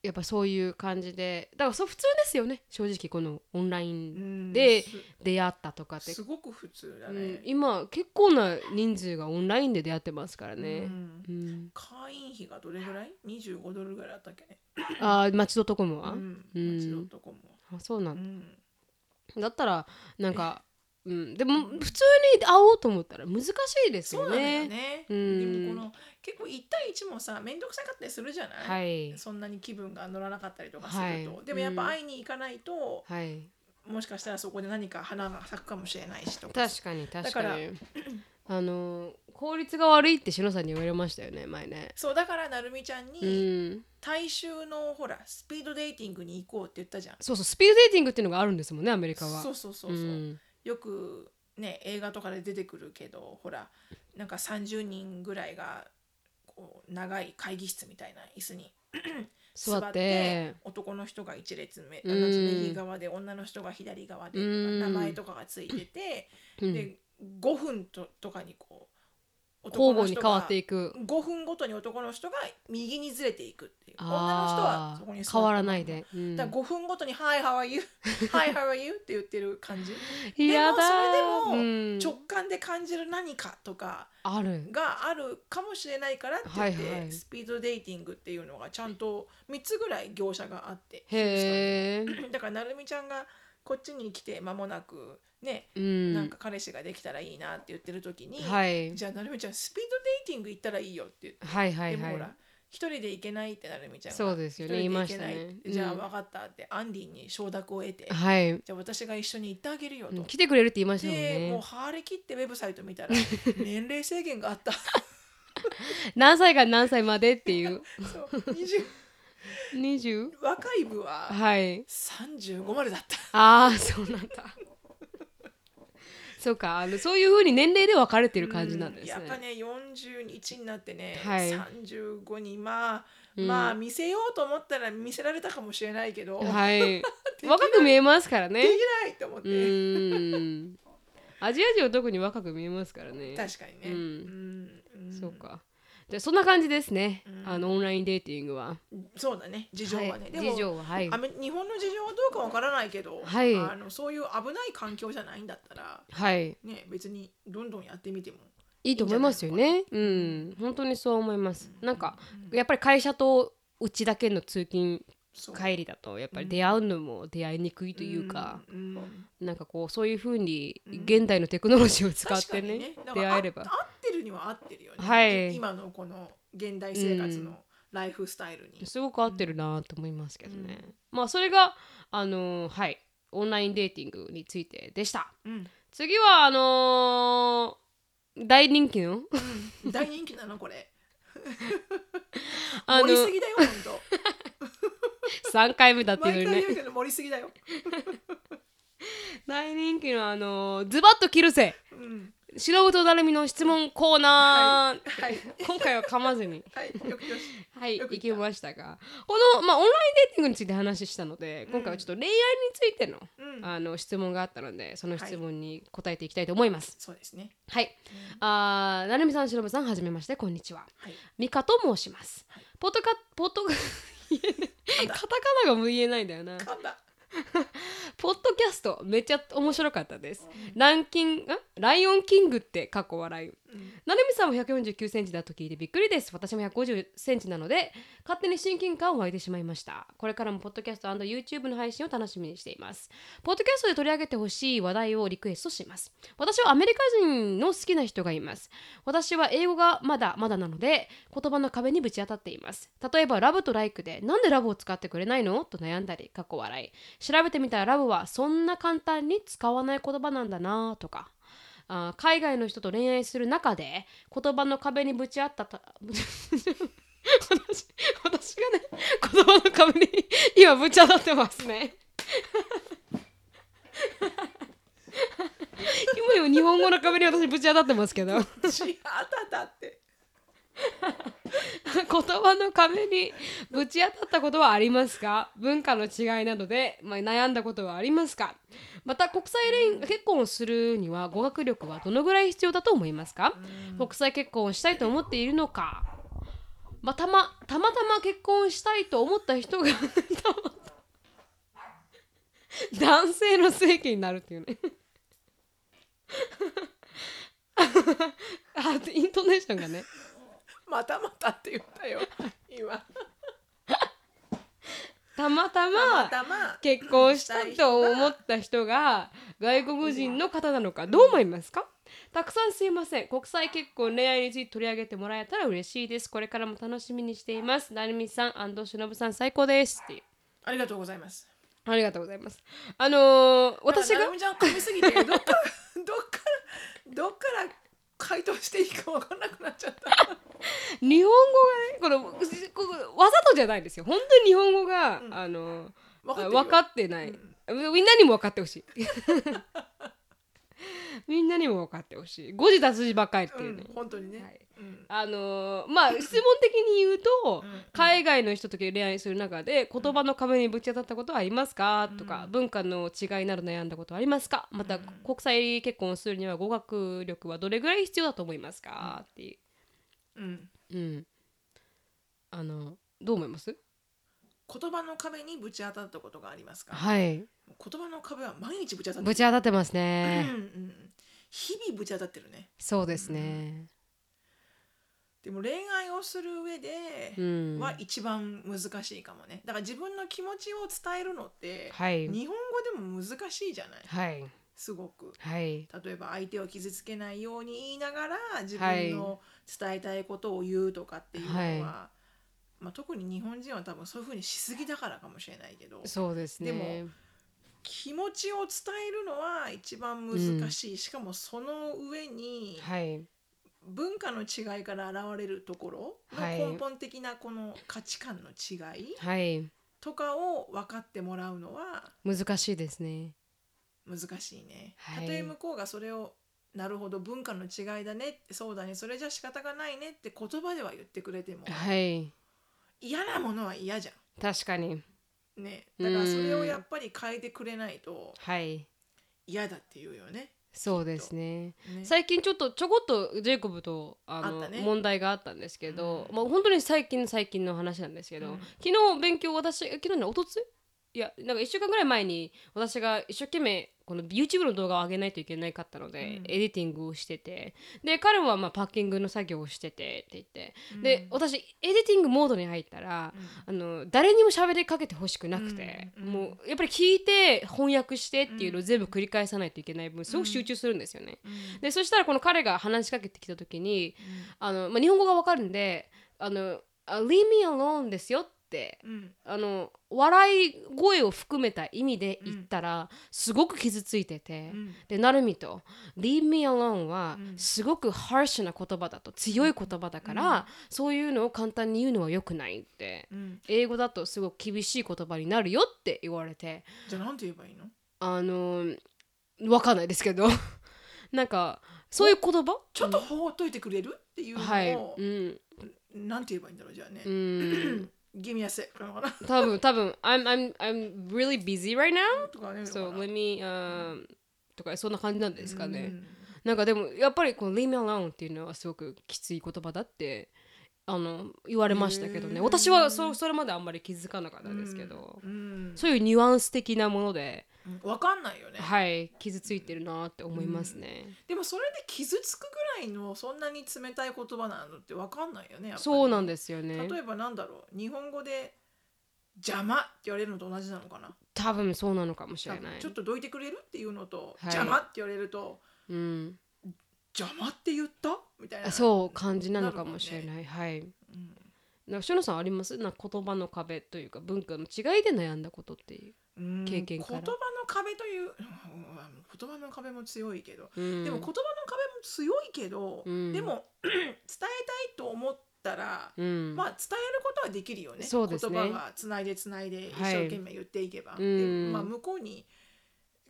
やっぱそういう感じで。だからそう普通ですよね。正直このオンライうンんです出会ったとかって、すごく普通だうねん、今結構な人数がオンラインで出会ってますからうね、ん。うん。会員費がどれぐらい ?25 ドルぐらいあったっけ？ね。ああ町ドットコムは、うん。うん。街ドットコムはあそうなだ、うん。ん。だったらなんか、うん、でも普通に会おうと思ったら難しいですよそうなんだよね。ね。うん。でもこの結構1対1もさ、めんどくさかったりするじゃない、はい。そんなに気分が乗らなかったりとかすると。はい。でもやっぱ会いに行かないと、はい。もしかしたらそこで何か花が咲くかもしれないしとか。確かに確だかからにあの効率が悪いってしのさんに言われましたよね前ね。そうだからなるみちゃんうにん。大衆のほらスピードデーティングに行こうって言ったじゃん。そうそうスピードデーティングっていうのがあるんですもんねアメリカは。そうそうそうそう。ん。よくね映画とかで出てくるけどほらなんか30人ぐらいがこう長い会議室みたいな椅子に *clears throat* 座って。男の人が一列目、うん。右側で女の人が左側で、うん。名前とかがついてて、うん。で5分ととかにこう交互に変わっていいく5分ごとに男の人が右にずれていくっていう。女の人はあそこに変わらないで、うん。だから5分ごとに「Hi, how are you? *laughs* Hi, how are you?」って言ってる感じ。でもそれでもうん。直感で感じる何かとかある。があるかもしれないからって言って、はいはい。スピードデーティングっていうのがちゃんと3つぐらい業者があってへえ、だからなるみちゃんがこっちに来て間もなくね、うん、なんか彼氏ができたらいいなって言ってる時に、はい。じゃあなるみちゃんスピードデーティング行ったらいいよって言って、はいはいはい。でもほら一人で行けないってなるみちゃんがそうですよね言いましたね。じゃあうん分かったってアンディに承諾を得て、はい。じゃあ私が一緒に行ってあげるよと、来てくれるって言いましたもんでもうね張り切ってウェブサイト見たら *laughs* 年齢制限があった。何歳から何歳までっていう。*laughs* そう20 20? 若い部ははい。35までだった。ああそうなんだ。そうか。あのそういうふうに年齢で分かれてる感じなんですね、やっぱね41になってね、はい。35にまあ、うん。まあ見せようと思ったら見せられたかもしれないけど、はい。*laughs* 若く見えますからね。できないと思って、うーん。アジア人は特に若く見えますからね。確かにね、うん。うん。うん。そうかじゃあそんな感じですね、うん。あのオンラインデーティングは。そうだね。事情はね、はい。でも事情ははい。日本の事情はどうかわからないけど、はい。あのそういう危ない環境じゃないんだったらはい。ね別にどんどんやってみてもいいと思いますよね。うん。本当にそう思います。なんかやっぱり会社とうちだけの通勤帰りだとやっぱり出会うのも出会いにくいというか、うんうん。なんかこうそういうふうに現代のテクノロジーを使ってね,、確かにだから出会えれば。あ合ってるには合ってるよね、はい。今のこの現代生活のライフスタイルに、すごく合ってるなと思いますけどね、まあそれがあのーはいオンラインデーティングについてでした。うん。次はあのー大人気の？大人気なのこれ。*laughs* *laughs* あの盛りすぎだよ本 *laughs* 3回目だっ当ていうのにね。毎回言うけど盛りすぎだよ、大人気のあのーズバッと切るせうん、素人なるみの質問コーナー、はい。今回は噛まずに。はい。はい。よく行きましたが。この、まあ、オンラインデーティングについて話したので今回はちょっと恋愛についての,、うん。あの質問があったのでその質問に答えていきたいと思います。そうですね。はい、あーなるみさんしのぶさんはじめまして。こんにちは。はい。ミカと申します。ポッドカポッド言えない噛んだカタカナがもう言えないんだよな。噛んだポッドキャストめっちゃ面白かったです。ランキングん？ライオンキングって過去笑い。なるみさんも149センチだと聞いてびっくりです。私も150センチなので勝手に親近感を湧いてしまいました。これからもポッドキャスト &YouTube の配信を楽しみにしています。ポッドキャストで取り上げてほしい話題をリクエストします。私はアメリカ人の好きな人がいます。私は英語がまだまだなので言葉の壁にぶち当たっています。例えばラブとライクでなんでラブを使ってくれないの？と悩んだり、過去笑い。調べてみたらラブはそんな簡単に使わない言葉なんだなとか。あ海外の人と恋愛する中で言葉の壁にぶち当ったた *laughs* 私私がね言葉の壁に今ぶち当たってますね。*laughs* 今よ日本語の壁に私ぶち当たってますけど。言ちあたたって。*laughs* 葉の壁にぶち当たったことはありますか？文化の違いなどで、まあ、悩んだことはありますか？また国際恋結婚をするには語学力はどのぐらい必要だと思いますか？国際結婚をしたいと思っているのか、まあ、たまたまたま結婚したいと思った人が *laughs* 男性の正規になるっていうね。*laughs* あイントネーションがねまたまたって言ったよ。今。たまたたままたま。結婚したいと思った人が外国人の方なのかどう思いますか？たくさんすいません。国際結婚恋愛について取り上げてもらえたら嬉しいです。これからも楽しみにしています。なるみさん安藤しのぶさん最高です。っていうありがとうございます。ありがとうございます。あのー、私が？ちゃん噛みすぎてどっからどっからどっから回答していいか分からなくなっちゃった。日本語がねこのここわざとじゃないですよ。本当に日本語が、うん。あの分かってるよ。分かってない、みんなにも分かってほしい *laughs* みんなにも分かってほしい。誤字脱字ばっかりっていうね、うん、本当にね、はい。うん。あのーまあ質問的に言うと、うん。海外の人と恋愛する中で言葉の壁にぶち当たったことはありますか、とか文化の違いなど悩んだことはありますか？また、国際結婚をするには語学力はどれぐらい必要だと思いますか、っていう。うん、うん。あのどう思います？言葉の壁にぶち当たったことがありますか、はい。言葉の壁は毎日ぶち当たってぶち当たってまする、うんね、うん、日々ぶち当たってるね。そうですね。でも恋愛をする上でうん。は一番難しいかもね。だから自分の気持ちを伝えるのってはい。日本語でも難しいじゃない？はい。すごく。はい。例えば相手を傷つけないように言いながら自分の伝えたいことを言うとかっていうのは、まあ、特に日本人は多分そういうふうにしすぎだからかもしれないけどそうですね。でも気持ちを伝えるのは一番難しい、しかもその上にはい。文化の違いから現れるところはい。の根本的なこの価値観の違いはい。とかを分かってもらうのは難しいですね。難しいね。はい。たとえ向こうがそれをなるほど文化の違いだね。そうだね。それじゃ仕方がないねって言葉では言ってくれてもはい嫌なものは嫌じゃ確かに。ん。ね。だからそれをやっぱり変えてくれないとはい。嫌だって言うよね。そうですね。ね。最近ちょっとちょこっとジェイコブとあのあったね。問題があったんですけど、うん。まあ本当に最近最近の話なんですけど、うん。昨日勉強私昨日ねおとついいやなんか1週間ぐらい前に私が一生懸命この YouTube の動画を上げないといけないかったので、うん。エディティングをしててで彼はまあパッキングの作業をしててって言って、で私エディティングモードに入ったら、あの誰にも喋りかけてほしくなくて、うん。うんもうやっぱり聞いて翻訳してっていうのを全部繰り返さないといけない分すごく集中するんですよね。うん。でそしたらこの彼が話しかけてきた時に、あのまあ、日本語がわかるんで「あのあ Leave me alone ですよ」ってうん。あの笑い声を含めた意味で言ったら、すごく傷ついてて、うん。でなるみと「Leave me alone は」うん。すごくハーシュな言葉だと強い言葉だから、そういうのを簡単に言うのは良くないってうん。英語だとすごく厳しい言葉になるよって言われてじゃあなんて言えばいいの？あのわかんないですけど *laughs* なんかそういう言葉？ちょっと放っといてくれる？っていうのを、はい、うん、なんて言えばいいんだろうじゃあね。う。ん Give me a sec. 多分多分 I'm I'm I'm really busy right now. とかね。so let me、um, とかそんな感じなんですかね、うん。なんかでもやっぱりこの leave me alone っていうのはすごくきつい言葉だってあの言われましたけどね。私はそそれまであんまり気づかなかったですけど、うん。そういうニュアンス的なもので、うんわかんないよね。はい傷ついてるなって思いますね、でもそれで傷つくぐらいのそんなに冷たい言葉なのってわかんないよね。そうなんですよね。例えばなんだろう日本語で邪魔って言われるのと同じなのかな？多分そうなのかもし多れない。分。ちょっとどいてくれるっていうのと、はい。邪魔って言われるとうん、邪魔って言った？みたいな。そう感じなのかもしれい。ない、はい。うん。なんかしのさんあります？な言葉の壁というか文化の違いで悩んだことっていう、うん経験から。言葉の壁という、うん言葉の壁も強いけど、うん。でも言葉の壁も強いけど、うん。でも *clears throat* 伝えたいと思ったら、うん。まあ伝えることはできるよね。そうですね。言葉がつないでつない。で一はい生懸命言っていけば、うん。でまあ、向こうに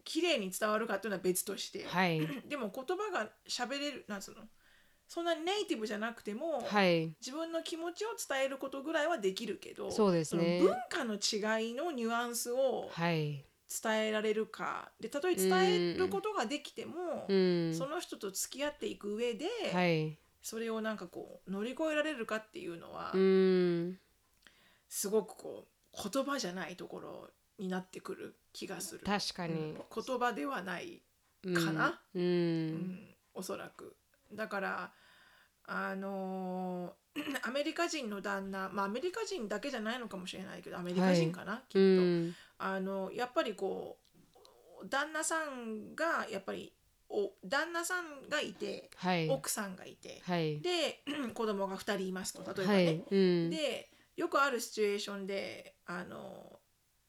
綺麗に伝わるかっていうのは別として、はい。*clears throat* でも言葉が喋れるなんつうの？そんなにネイティブじゃなくても、はい。自分の気持ちを伝えることぐらいはできるけどそうですね。その文化の違いのニュアンスをはい伝えられるか。でたとえ伝えることができても、うん。その人と付き合っていく上で、はい。それをなんかこう乗り越えられるかっていうのは、うん。すごくこう言葉じゃないところになってくる気がする。確かに、うん言葉ではない、うん。かなうん、うん。おそらく。だからあのー *clears throat* アメリカ人の旦那まあアメリカ人だけじゃないのかもしれないけどアメリカ人かな、きっと。うんあのやっぱりこう旦那さんがやっぱりお旦那さんがいてはい。奥さんがいて、はい。で *clears throat* 子供が2人いますと例えばはね、い。うん。でよくあるシチュエーションであの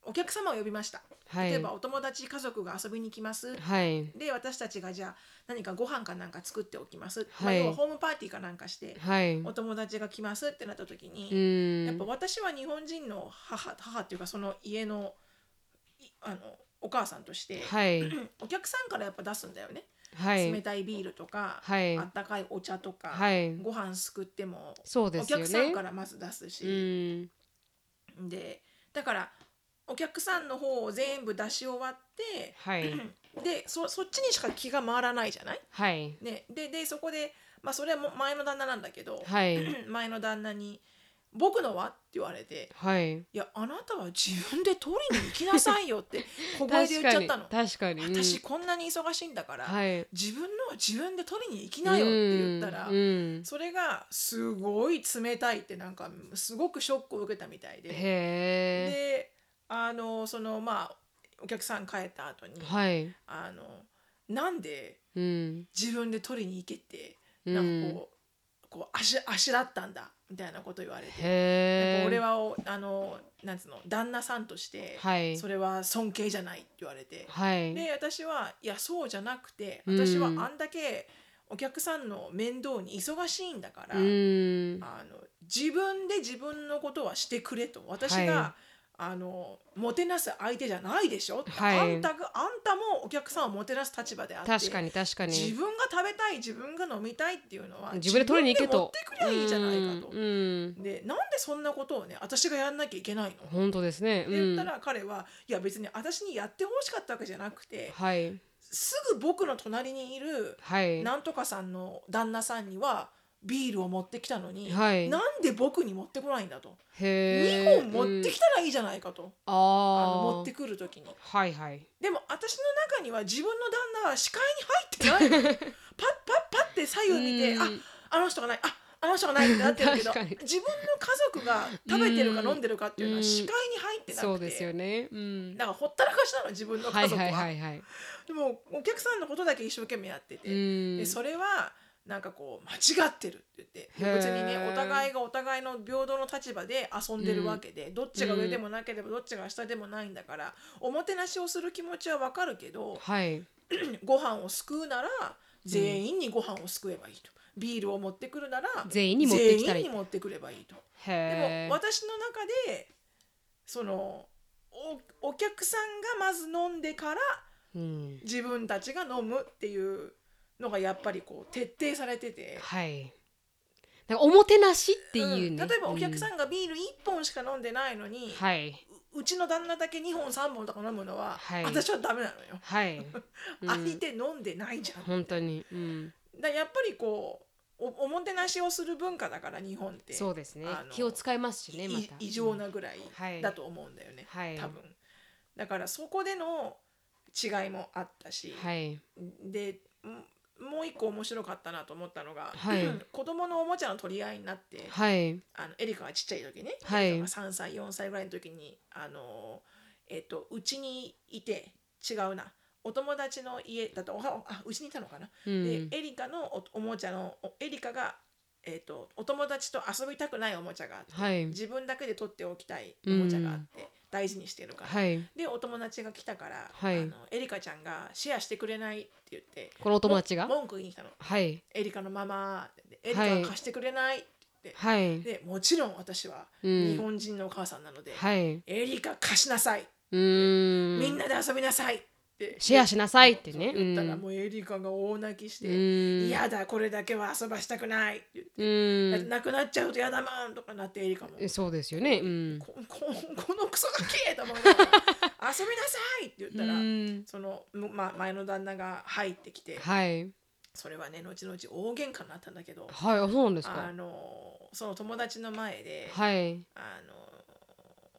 お客様を呼びました。はい。例えばお友達家族が遊びに来ます、はい。で私たちがじゃあ何かご飯かなんか作っておきます、はい。まあ要はホームパーティーかなんかしてはい。お友達が来ますってなった時に、うん。やっぱ私は日本人の母母っていうかその家のいあのお母さんとして、はい。*clears throat* お客さんからやっぱ出すんだよね、はい。冷たいビールとか、はい。あったかいお茶とか、はい。ご飯すくってもおそうですよね。客さんからまず出すうし、ん。でだからお客さんの方を全部出し終わってはい。*clears throat* でそそっちにしか気が回らないじゃない、はい。ね、ででそこで、まあ、それはもう前の旦那なんだけど、はい。*clears throat* 前の旦那に「僕のは?」って言われてはい「いやあなたは自分で取りに行きなさいよ」って *laughs* 小声で言っちゃったの。確かに確かに。私こんなに忙しいんだから、はい。自分のは自分で取りに行きなよって言ったら、うん。うんそれがすごい冷たいってなんかすごくショックを受けたみたいで。であのそのまあお客さん帰った後に、はい。あのなんでうん。自分で取りに行けってうん。なんかこう,、こうあしあしらったんだみたいなこと言われて。俺はおあのなんつうの旦那さんとしてはい。それは尊敬じゃないって言われて、はい。で私はいやそうじゃなくてうん。私はあんだけお客さんの面倒に忙しいんだから、うん。あの自分で自分のことはしてくれと私が、はあのもてなす相手じゃないでしょ、はい。あんたがあんたもお客さんをもてなす立場であって確かに確かに。自分が食べたい自分が飲みたいっていうのは自分で取りに行けと。持ってくりゃいいじゃないかと。うんうん。でなんでそんなことをね私がやんなきゃいけないの？本当ですね。言ったら彼はいや別に私にやってほしかったわけじゃなくてはい。すぐ僕の隣にいるはい。なんとかさんの旦那さんにはビールを持ってきたのに、はい。なんで僕に持ってこないんだと。へ2え本持ってきたらいいじゃないかと、ああのあ持ってくる時に。はいはい。でも私の中には自分の旦那は視界に入ってないの。*laughs* パッパッパッて左右見てうん。ああの人がない。ああの人がないってなってるけど自分の家族が食べてるかうん飲んでるかっていうのうん。は視界に入ってなくて。そうですよね。うん。だからほったらかしなの自分のはい家族は,、はいはいはい。でもお客さんのことだけ一生懸命やってて、うん。でそれはなんかこう間違ってるって言って別にねお互いがお互いの平等の立場で遊んでるわけで、どっちが上でもなければどっちが下でもないんだからおもてなしをする気持ちはわかるけどはい。*clears throat* ご飯をすくうなら全員にご飯をすくえばいいと、ビールを持ってくるなら全員に持ってきた全員に持ってくればいいと。でも私の中でそのおお客さんがまず飲んでからうん。自分たちが飲むっていうのがやっぱりこう徹底されてて。はい。なんかおもてなしっていうね、うん。例えばお客さん、んがビール1本しか飲んでないのに、はい、ううちの旦那だけ2本3本とか飲むのは、はい。私はダメなのよ。はい、*laughs* うん。相手飲んでないじゃん。本当に、うん、だやっぱりこうおおもてなしをする文化だから日本ってそうですね。気を使いますしねま異常なぐらいはい。だと思うんだよね、はい。多分。だからそこでの違いもあったし、はい。でんもう一個面白かったなと思ったのが、はい。子供のおもちゃの取り合いになって、はい。あのエリカがちっちゃい時ね、はい。エリカが3歳4歳ぐらいの時にあのえっ、とうちにいて違うな。お友達の家だとおはあうちにいたのかな、うん。でエリカのおおもちゃのおエリカがえー、とお友達と遊びたくないおもちゃがあって、はい。自分だけで取っておきたいおもちゃがあって、大事にしてるから、はい。でお友達が来たから、はい。あのエリカちゃんがシェアしてくれないって言ってこのお友達が？も文句言いに来たの。はい。エリカのママでエリカ貸してくれないって。言って、はい。でもちろん私はうん。日本人のお母さんなので、はい。エリカ貸しなさい、うーん。みんなで遊びなさいってシェアしなさいってね。言ったらうんもうエリカが大泣きして「うん。嫌だこれだけは遊ばしたくない」って言って。うん。なくなっちゃうと嫌だもんとかなってエリカも。えそうですよね。うん。こここのクソガキと思いながら遊びなさいって言ったら、うん。その、ま、前の旦那が入ってきてはい。それはね後々大喧嘩になったんだけどはいあそうなんですあかのその友達の前で、はい。あの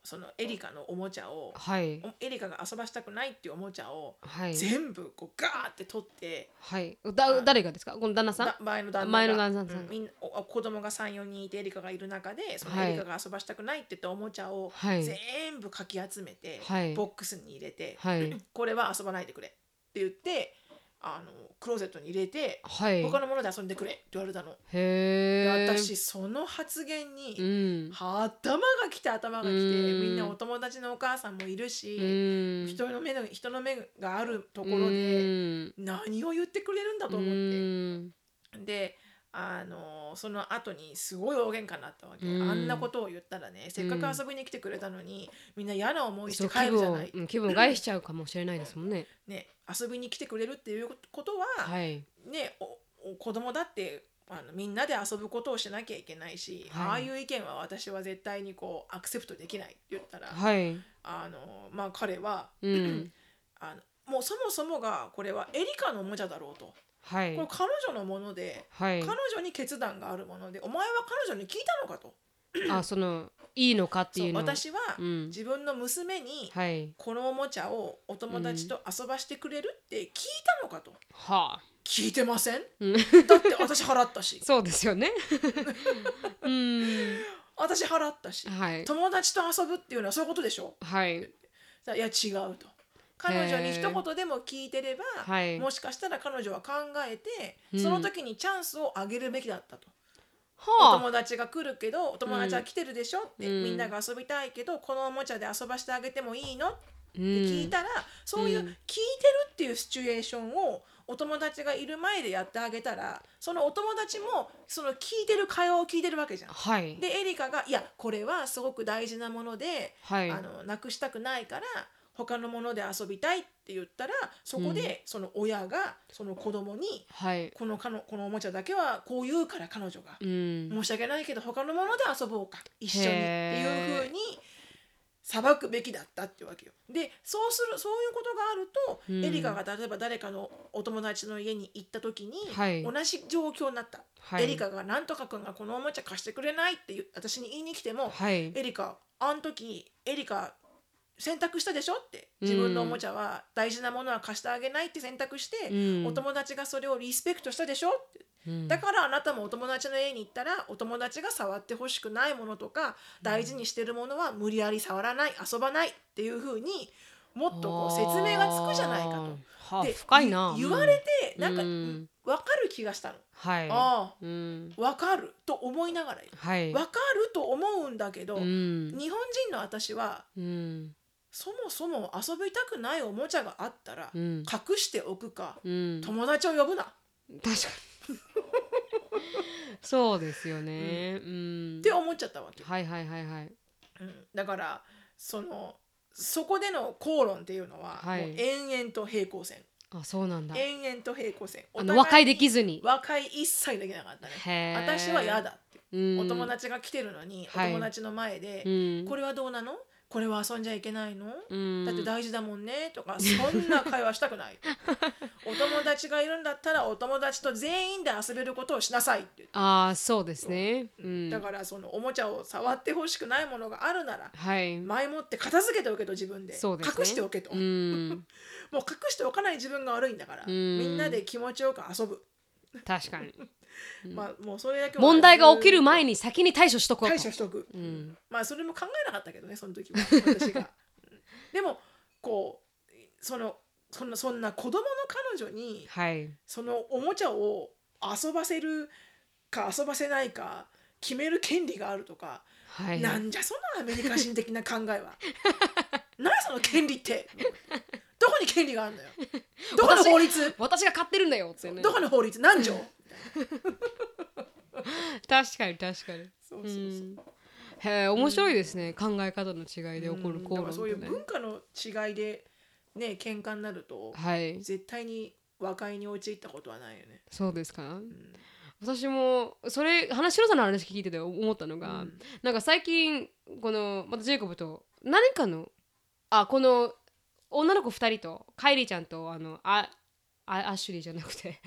そのエリカのおもちゃを、はい。おエリカが遊ばしたくないっていうおもちゃをはい。全部こうガーって取って、はい。だ誰がですか？この旦那さん？だ前の旦那が。前の旦那さんうんみんなお子供が34人いてエリカがいる中でそのはいエリカが遊ばしたくないって言ったおもちゃをはい。全部かき集めて、はい。ボックスに入れて、はい。*clears throat* これは遊ばないでくれって言ってあのクローゼットに入れて、はい。他のもので遊んでくれって言われたの。でへえ私その発言に、うん。は頭がきて頭がきてうん。みんなお友達のお母さんもいるし、うん。人の目の人の目があるところうでん。何を言ってくれるんだと思って。うん。であのその後にすごい大喧嘩になったわけ、うん。あんなことを言ったらねせっかく遊びに来てくれたのに、みんな嫌な思いして帰るじゃない、うん気分を害しちゃうかもしれないですもんね。*laughs* ね、遊びに来てくれるっていうことは、はい。ねおお子供だってあのみんなで遊ぶことをしなきゃいけないし、はい。ああいう意見は私は絶対にこうアクセプトできないって言ったら、はい。あのまあ彼は、うん。*clears throat* あのもうそもそもがこれはエリカのおもちゃだろうと、はい。これ彼女のもので、はい。彼女に決断があるものでお前は彼女に聞いたのかと。あそのいいのかってそいう私はうん。自分の娘にはい。このおもちゃをお友達と遊ばしてくれるって聞いたのかと。はあ。聞いてません？うん。だって私払ったし。*laughs* そうですよね。*laughs* うん。私払ったし。はい。友達と遊ぶっていうのはそういうことでしょ？はい。いや違うと彼女に一言でも聞いてれば、はい。もしかしたら彼女は考えてうん。その時にチャンスをあげるべきだったと、はあ。友達が来るけどお友達は来てるでしょって、うん。みんなが遊びたいけどこのおもちゃで遊ばせてあげてもいいの？ってうん聞いたら、そういううん。聞いてるっていうシチュエーションをお友達がいる前でやってあげたらそのお友達もその聞いてる会話を聞いてるわけじゃん。はい。でエリカが「いやこれはすごく大事なもので、はい。あのなくしたくないから他のもので遊びたい」って言ったらそこでその親がその子供にはい。このかのこのおもちゃだけはこう言うから彼女がうん申し訳ないけど他のもので遊ぼうか一緒にっていうふうに裁くべきだったってわけよ。でそうするそういうことがあると、うん。エリカが例えば誰かのお友達の家に行った時に、はい。同じ状況になった、はい。エリカが「なんとか君がこのおもちゃ貸してくれない」って言う私に言いに来ても、はい。エリカあの時エリカ選択したでしょ？って。自分のおもちゃは大事なものは貸してあげないって選択して、うん。お友達がそれをリスペクトしたでしょ？って。うん。だからあなたもお友達の家に行ったらお友達が触ってほしくないものとか大事にしてるものは無理やり触らない遊ばないっていうふうにもっとこう説明がつくじゃないかと。はあで深いな。言言われてなんかうん。分かる気がしたの。はい。あうん。あ分かると思いながらはい。分かると思うんだけど、うん。日本人の私はうんそもそも遊びたくないおもちゃがあったらうん。隠しておくかうん。友達を呼ぶな。っ確かに。そうですよね。うん。て思っちゃったわけ。はいはいはいはい。うん、だからそのそこでの口論っていうのは、はい。もう延々と平行線。あそうなんだ。延々と平行線。あの和解できずずに和解一切できなかったね。へー。私は嫌だって、うん。お友達が来てるのに、はい。お友達の前で、うん。これはどうなの？これは遊んじゃいけないの、うん。だって大事だもんねとかそんな会話したくない。*laughs* お友達がいるんだったらお友達と全員で遊べることをしなさいってああそうですね。う。ん。だからそのおもちゃを触ってほしくないものがあるならはい。前もって片付けておけと自分で。そうですね。隠しておけと、うん。*laughs* もう隠しておかない自分が悪いんだから、ん。みんなで気持ちよく遊ぶ、確かに。まあもうそれだけは問題が起きる前にに先に対処しとこうと。対処しとく、うん。まあそれも考えなかったけどねその時は私が。*laughs* でもこうそのそんなそんな子供の彼女にはい。そのおもちゃを遊ばせるか遊ばせないか決める権利があるとか、はい。なんじゃそのアメリカ人的な考えは。*laughs* 何その権利って？どこに権利があるんだよ？どこの法律？*laughs* 私が買ってるんだよってね。どこの法律？何条？確かに確かに。そうそうそう。うん。へえ面白いですね、考え方の違いで起こるうん口論とだからそういうね文化の違いでね喧嘩になるとはい。絶対に和解に陥ったことはないよね。そうですか、私もそれ話しろさんの話聞いてて思ったのが、うん。なんか最近このまたジェイコブと何かのあこの女の子2人とカイリーちゃんとあのああアッシュリーじゃなくて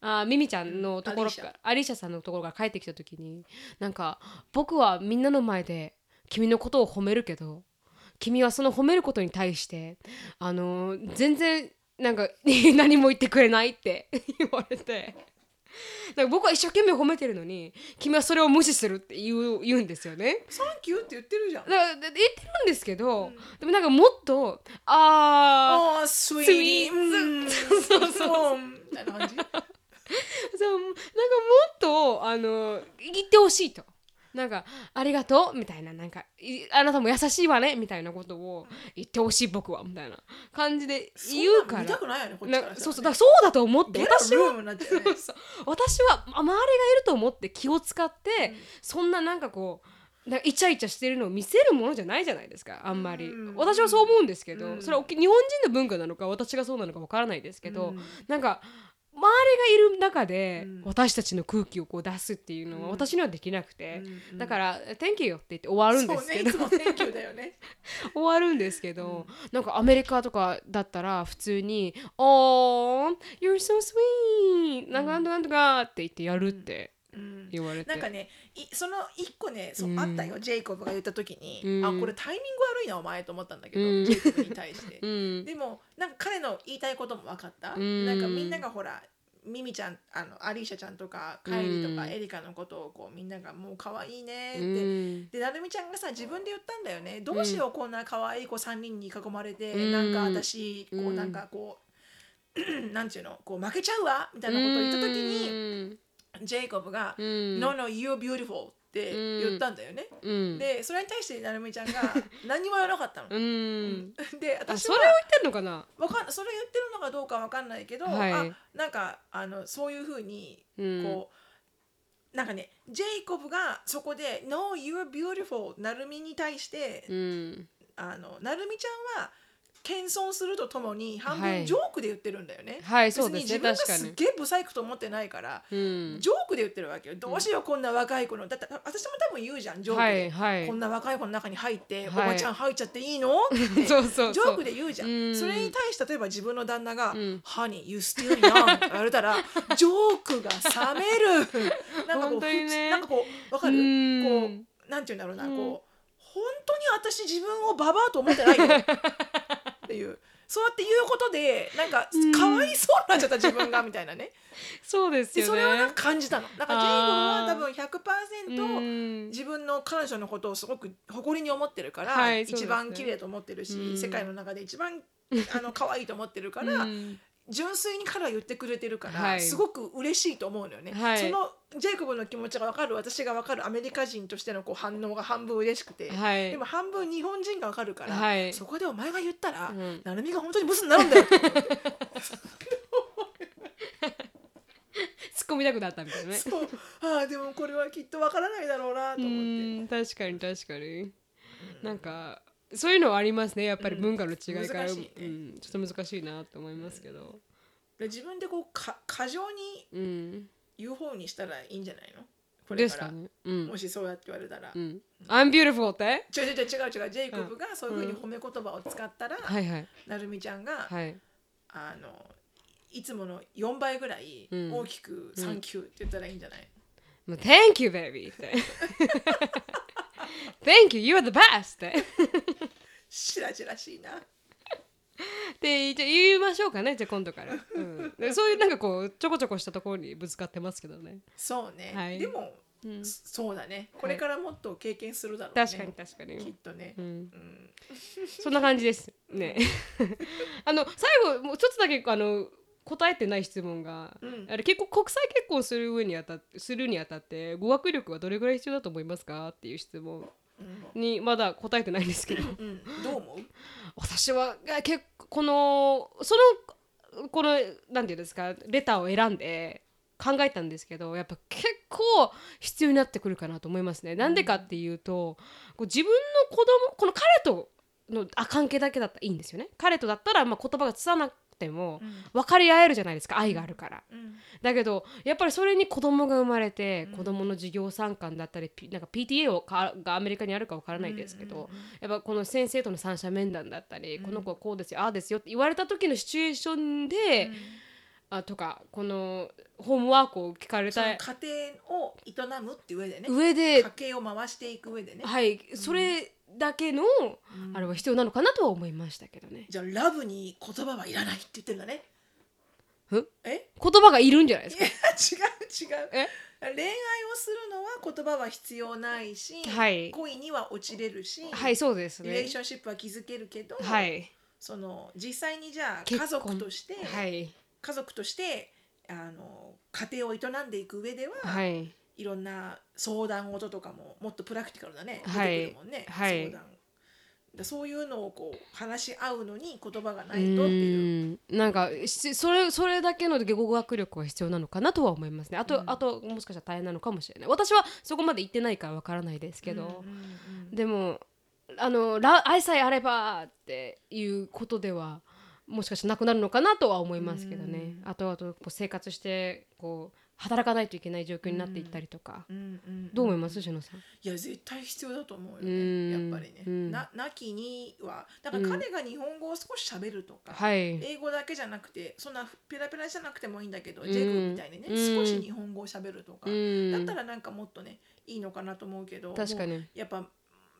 あミミちゃんのところうんから、アリーシャさんのところから帰ってきた時になんか僕はみんなの前で君のことを褒めるけど君はその褒めることに対してあの全然なんか *laughs* 何も言ってくれないって言われて *laughs* なんか僕は一生懸命褒めてるのに君はそれを無視するって言う言うんですよね。サンキューって言ってるじゃん。だからで言ってるんですけど、でもなんかもっとあーああ、スイースイーうんそうそうそうみたいな感じ。*laughs* そうなんかもっとあの言ってほしいと。なんかありがとうみたいななんかいあなたも優しいわねみたいなことを言ってほしい僕はみたいな感じで言うから。そうそうだそうだと思って。私は *laughs* 私はあ周りがいると思って気を使って、そんななんかこうなんかイチャイチャしてるのを見せるものじゃないじゃないですかあんまり、うん。私はそう思うんですけど、うん。それは日本人の文化なのか私がそうなのかわからないですけど、うん。なんか周りがいる中でうん。私たちの空気をこう出すっていうのはうん。私にはできなくて、うんだから「Thank you」って言って終わるんですけど、ね、ね。*laughs* 終わるんですけど、なんかアメリカとかだったら普通に「Oh you're so sweet」なんかなんとかなんとかって言ってやるって。うん言われて、なんかね、いその一個ね、そううん。あったよ、ジェイコブが言った時に、うん。あ、これタイミング悪いな、お前と思ったんだけど、うん。ジェイコブに対して。*laughs* うん。でも、なんか彼の言いたいことも分かった。うん。なんかみんながほら、ミミちゃん、あのアリーシャちゃんとか、カイリとか、うんエリカのことをこうみんながもう可愛いねって。うん。で、なるみちゃんがさ、自分で言ったんだよね。どうしよう、こんな可愛い子3人に囲まれて、うん。なんか私、こううん。なんかこう、*clears throat* なんていうの、こう負けちゃうわみたいなことを言った時に、ジェイコブが「うん。No, no, you're beautiful」って言ったんだよね。うん。でそれに対してなるみちゃんが *laughs* 何にも言わなかったの。うん。であ私はそれを言ってんのかな？わかんそれ言ってるのかどうかわかんないけど、はい。あなんかあのそういうふうにうん。こう、なんかねジェイコブがそこで「No, you're beautiful」なるみに対して、うん。あのなるみちゃんは謙遜するとともに半はい。分ジョークで言ってるんだよね。はいそうですね。別に自分がすっげえブサイクと思ってないから、うん。ジョークで言ってるわけよ。どうしようこんな若い子の。だって私も多分言うじゃんジョークで、こんな若い子の中に入って、はい。おばちゃん入っちゃっていいの？*laughs* ってそうそうジョークで言うじゃん。うん。それに対して例えば自分の旦那が「うん Honey, you still young」って言われたらジョークが冷める。*laughs* なんかこうなんかこうわかる？うん。こうなんて言うんだろうな、うん。こう本当に私自分をババアと思ってないよ *laughs* っていう。そうやって言うことでなんかうん。かわいそうになっちゃった自分がみたいなね。*laughs* そうですよね。でそれをなんか感じたの。なんかジェイコブは多分100%、うん。自分の彼女のことをすごく誇りに思ってるから、はい一番綺麗と思ってるし、うん。世界の中で一番 *laughs* あの可愛いと思ってるから、うん。純粋に彼は言ってくれてるから、はい。すごく嬉しいと思うのよね、はい。そのジェイコブの気持ちが分かる私が分かるアメリカ人としてのこう反応が半分嬉しくて、はい。でも半分日本人が分かるから、はい。そこでお前が言ったら、うん。なるみが本当にブスになるんだよ *laughs* 突っ込みたくなったみたいなね。そう。ああでもこれはきっと分からないだろうなとう思って。ん確かに確かに。なんかそういうのはありますねやっぱりうん。文化の違いから、難しいね。うん、ちょっと難しいなと思いますけど。で自分でこうか過剰にうん言う方にしたらいいんじゃないの？これかですから。ねうん。もしそうやって言われたら、うん。I'm beautiful って？違う違う違う違う。ジェイコブがそういうふうに褒め言葉を使ったら、はいはい。なるみちゃんが、はい。あのいつもの4倍ぐらいうん。大きく「サンキュー」って言ったらいいんじゃない、もう Thank you baby って。*laughs* *laughs* Thank you you're the best って。しらじらしいな。*laughs* でじゃあ言いましょうかねじゃあ今度から、うん、でそういうなんかこうちょこちょこしたところにぶつかってますけどね。そうね、はい。でも、うん。そうだね。これからもっと経験するだろうね、確かに確かきっに、とね。う、ん、うん。そんな感じですね。*laughs* あの最後もう一つだけあの答えてない質問が、うん。あれ結構国際結婚する上にあたってするにあたって語学力はどれぐらい必要だと思いますか？っていう質問。うんにまだ答えてないんですけどうん、どう思う？私はあ結構このそのこのなんていうんですかレターを選んで考えたんですけどやっぱ結構必要になってくるかなと思いますね。なんでかっていうとこう自分の子供この彼とのあ関係だけだったらいいんですよね。彼とだったらまあ言葉が伝わらなくてもうん。分かり合えるじゃないですか愛があるから。うん。だけどやっぱりそれに子供が生まれて、うん。子供の授業参観だったり、P- なんか PTA をかがアメリカにあるかわからないですけど、やっぱこの先生との三者面談だったり、うん。この子はこうですよああですよって言われた時のシチュエーションで、うん。あとかこのホームワークを聞かれた家庭を営むって上でね。上で、家計を回していく上でね、はいそれだけの、うん。あれは必要なのかなとは思いましたけどね。じゃあラブに言葉はいらないって言ってるんだね。んえ？言葉がいるんじゃないですか？いや違う違う。え？恋愛をするのは言葉は必要ないし、はい。恋には落ちれるし、はいそうですね。リレーションシップは築けるけど、はい。その実際にじゃあ結家婚族として、はい。家族としてあの家庭を営んでいく上では、はいいろんな相談事とかももっとプラクティカルだね、はい。出てくるもんね、はい。相談。だそういうのをこう話し合うのに言葉がなういとっていう。なんかしそれそれだけの語学力は必要なのかなとは思いますね。あと、うん。あともしかしたら大変なのかもしれない。私はそこまで行ってないからわからないですけど、うんうんうんでもあのら愛さえあればっていうことではもしかしてなくなるのかなとは思いますけどね、あとあとこう生活してこう働かないといけない状況になっていったりとか、うんどう思います？しのさん。いや絶対必要だと思うようん。ねやっぱりね、うん。ななきには。だから彼が日本語を少し喋るとか、はい。英語だけじゃなくてそんなペラペラじゃなくてもいいんだけど、うん。ジェイクみたいにね、うん。少し日本語を喋るとか、うん。だったらなんかもっとねいいのかなと思うけど確かに。やっぱ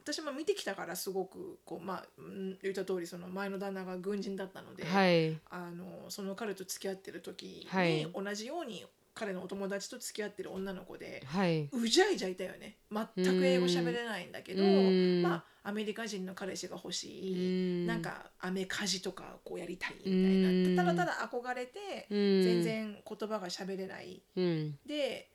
私も見てきたからすごくこうまあうん言った通りその前の旦那が軍人だったので、はい。あのその彼と付き合ってる時はい。に同じように彼のお友達と付き合ってる女の子で、はい。うじゃいじゃいたよね。全く英語喋れないんだけど、うん。まあアメリカ人の彼氏が欲しうい、ん。なんかアメカジとかこうやりたいみたうん。いなただただ憧れて、うん。全然言葉が喋れない。うん。で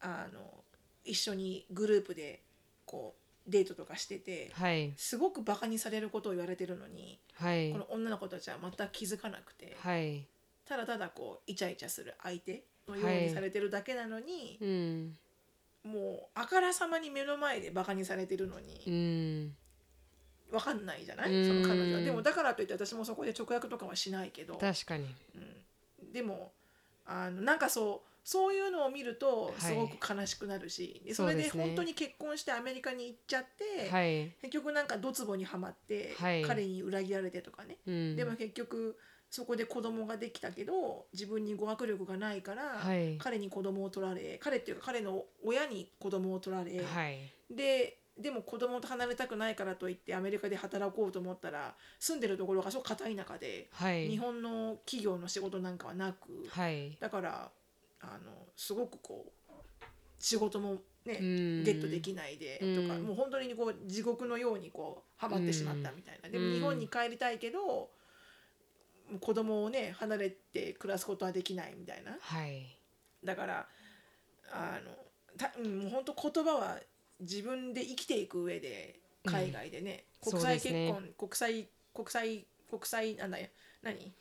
あの一緒にグループでこうデートとかしててはい。すごくバカにされることを言われてるのにはい。この女の子たちは全く気づかなくてはい。ただただこうイチャイチャする相手のようにされてるだけなのに、うん。もうあからさまに目の前でバカにされてるのうにん分かんないじゃない、うん。その彼女は。でもだからといって私もそこで直訳とかはしないけど、確かに。うん、でもあのなんかそうそういうのを見るとはい。すごく悲しくなるし、でそれで本当に結婚してアメリカに行っちゃって、はい。結局なんかドツボにはまって、はい。彼に裏切られてとかね、うん。でも結局そこで子供ができたけど自分に語学力がないから、はい。彼に子供を取られ彼っていうか彼の親に子供を取られ、はい。ででも子供と離れたくないからといってアメリカで働こうと思ったら住んでるところがそう片田舎で、はい。日本の企業の仕事なんかはなく、はい。だからあのすごくこう仕事もね、うん。ゲットできないでとか、うんもう本当にこう地獄のようにこうハマってしまったみたいな、でうん。も日本に帰りたいけど子供をね離れて暮らすことはできないみたいな。はい。だからあのた、うん、もう本当言葉は自分で生きていく上で海外でね、うん。国際結そうですね。婚、国際国際国際なんだよ。何？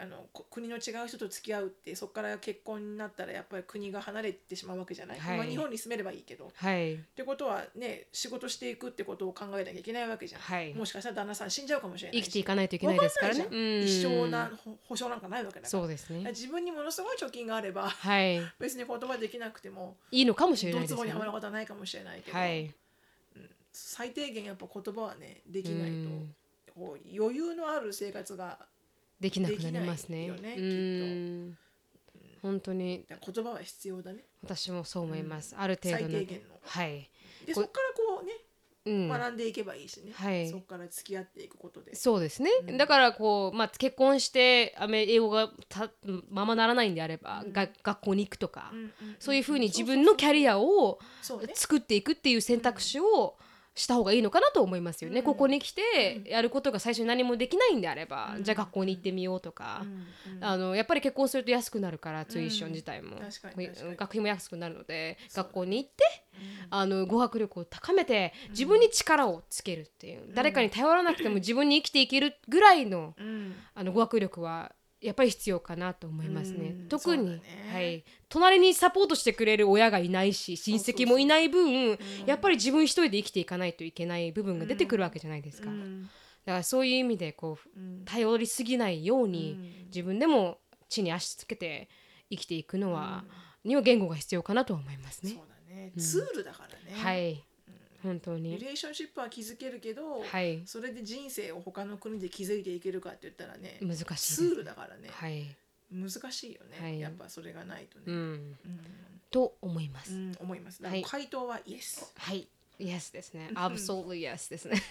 あのこ国の違う人と付き合うってそこから結婚になったらやっぱり国が離れてしまうわけじゃない、はい。まあ、日本に住めればいいけど。はい。ってことはね仕事していくってことを考えなきゃいけないわけじゃん、はい。もしかしたら旦那さん死んじゃうかもしれないし。生きていかないといけないですからね。一生なほ保証なんかないわけだから。そうですね。自分にものすごい貯金があればはい。別に言葉できなくてもいいのかもしれないですよドツボにはまるねことはないかもしれないけど、はい。最低限やっぱ言葉はねできないうん。とこう余裕のある生活ができなくなりますね。できないよねうん。本当に。言葉は必要だね。私もそう思います。ある程度の。はい。こでそこからこうねうん。学んでいけばいいしね、はい。そこから付き合っていくことで。そうですね、だからこう、まあ、結婚してアメ英語がたままならないんであれば、が学校に行くとか、うんうんそういうふうに自分のキャリアを作っていくっていう選択肢をした方がいいのかなと思いますよね、うん。ここに来てやることが最初に何もできないんであれば、じゃあ学校に行ってみようとか、うんうん。あのやっぱり結婚すると安くなるからツイッション自体も、学費も安くなるので学校に行って、あの語学力を高めて自分に力をつけるっていう、誰かに頼らなくても自分に生きていけるぐらいのうん。あの語学力はやっぱり必要かなと思いますね。うん特に、ね。はい、隣にサポートしてくれる親がいないし親戚もいない分やっぱり自分一人で生きていかないといけない部分が出てくるわけじゃないですか。うん。だからそういう意味でこううん。頼りすぎないように、うん。自分でも地に足つけて生きていくのは、には言語が必要かなと思いますそうね。だね。ツールだからね、はい、本当リに。レーションシップは築けるけど、はい、それで人生を他の国で築いていけるかって言ったらね難しいツールだからね、はい、難しいよね、はいやっぱそれがないとね、うん、うんと思います。うん思いますだかはいら回答はイエス、はい。Yes ですね。Absolutely yes ですね。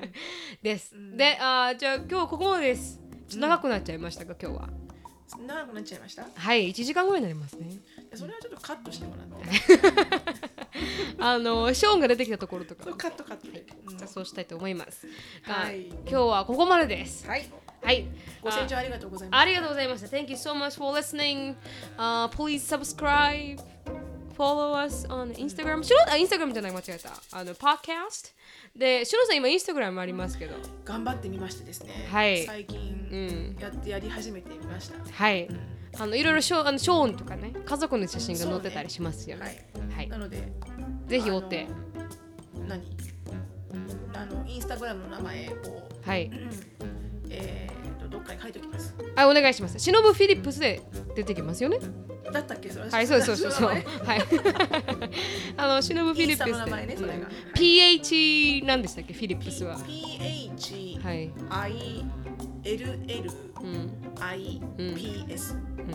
*laughs* です。で、あーじゃあ今日はここまでです。ちょっと長くなっちゃいましたが、今日は。長くなっちゃいました？はい、1時間ぐらいになりますね。それはちょっとカットしてもらって *laughs* あの、ショーンが出てきたところとかカットカットで、そうしたいと思います。はいが今日はここまでです。はいはい。ご清聴ありがとうございますありがとうございました。Thank you so much for listening.、Uh, please subscribe. Follow us on Instagram. シロあ、Instagram じゃない、間違えた。あの、podcast。で、シロさん今 Instagram ありますけど。頑張ってみましてですね、はい最近うん。やってやり始めてみました、はい。あの、いろいろショーあのショーンとかね、家族の写真が載ってたりしますよね。はい。なのでぜひ追って。何？あのインスタグラムの名前を、はい。えー、とどっかに書いておきますあ、お願いします。シノブ・フィリップスで出てきますよね？だったっけ？それはい、そうです、そうです。そうはい。*laughs* あの、シノブ・フィリップスインスタの名前ねそれがうん PH なんでしたっけ、フィリップスは。PHILL はい。うん。IPS うん。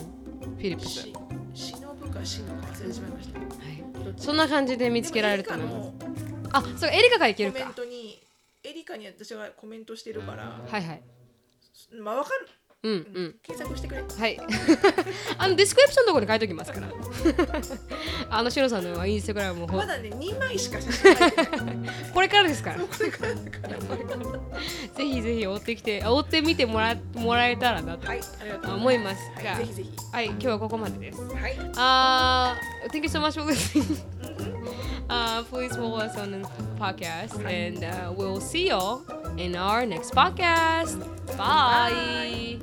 フィリップス。ししのぶかしのか忘れてしまいましたはい。そんな感じで見つけられると思あ、そう、エリカがいけるかコメン。トにエリカに私がコメントしてるから、はいはい。まあわかるうんうん。検索してくれ。はい。*laughs* あのディスクリプションのところに書いときますから。*laughs* あのしのさんのインスタグラムもまだね2枚しか写真な *laughs* いこれからですから。これからだから。ぜひぜひ追ってきて追ってみてもらもらえたらなと思います。はいじゃあぜひぜひ。はい今日はここまでです。はい。Uh, thank you so much for listening. Uh, please follow us on the podcast, and uh, we'll see y'all in our next podcast. Bye.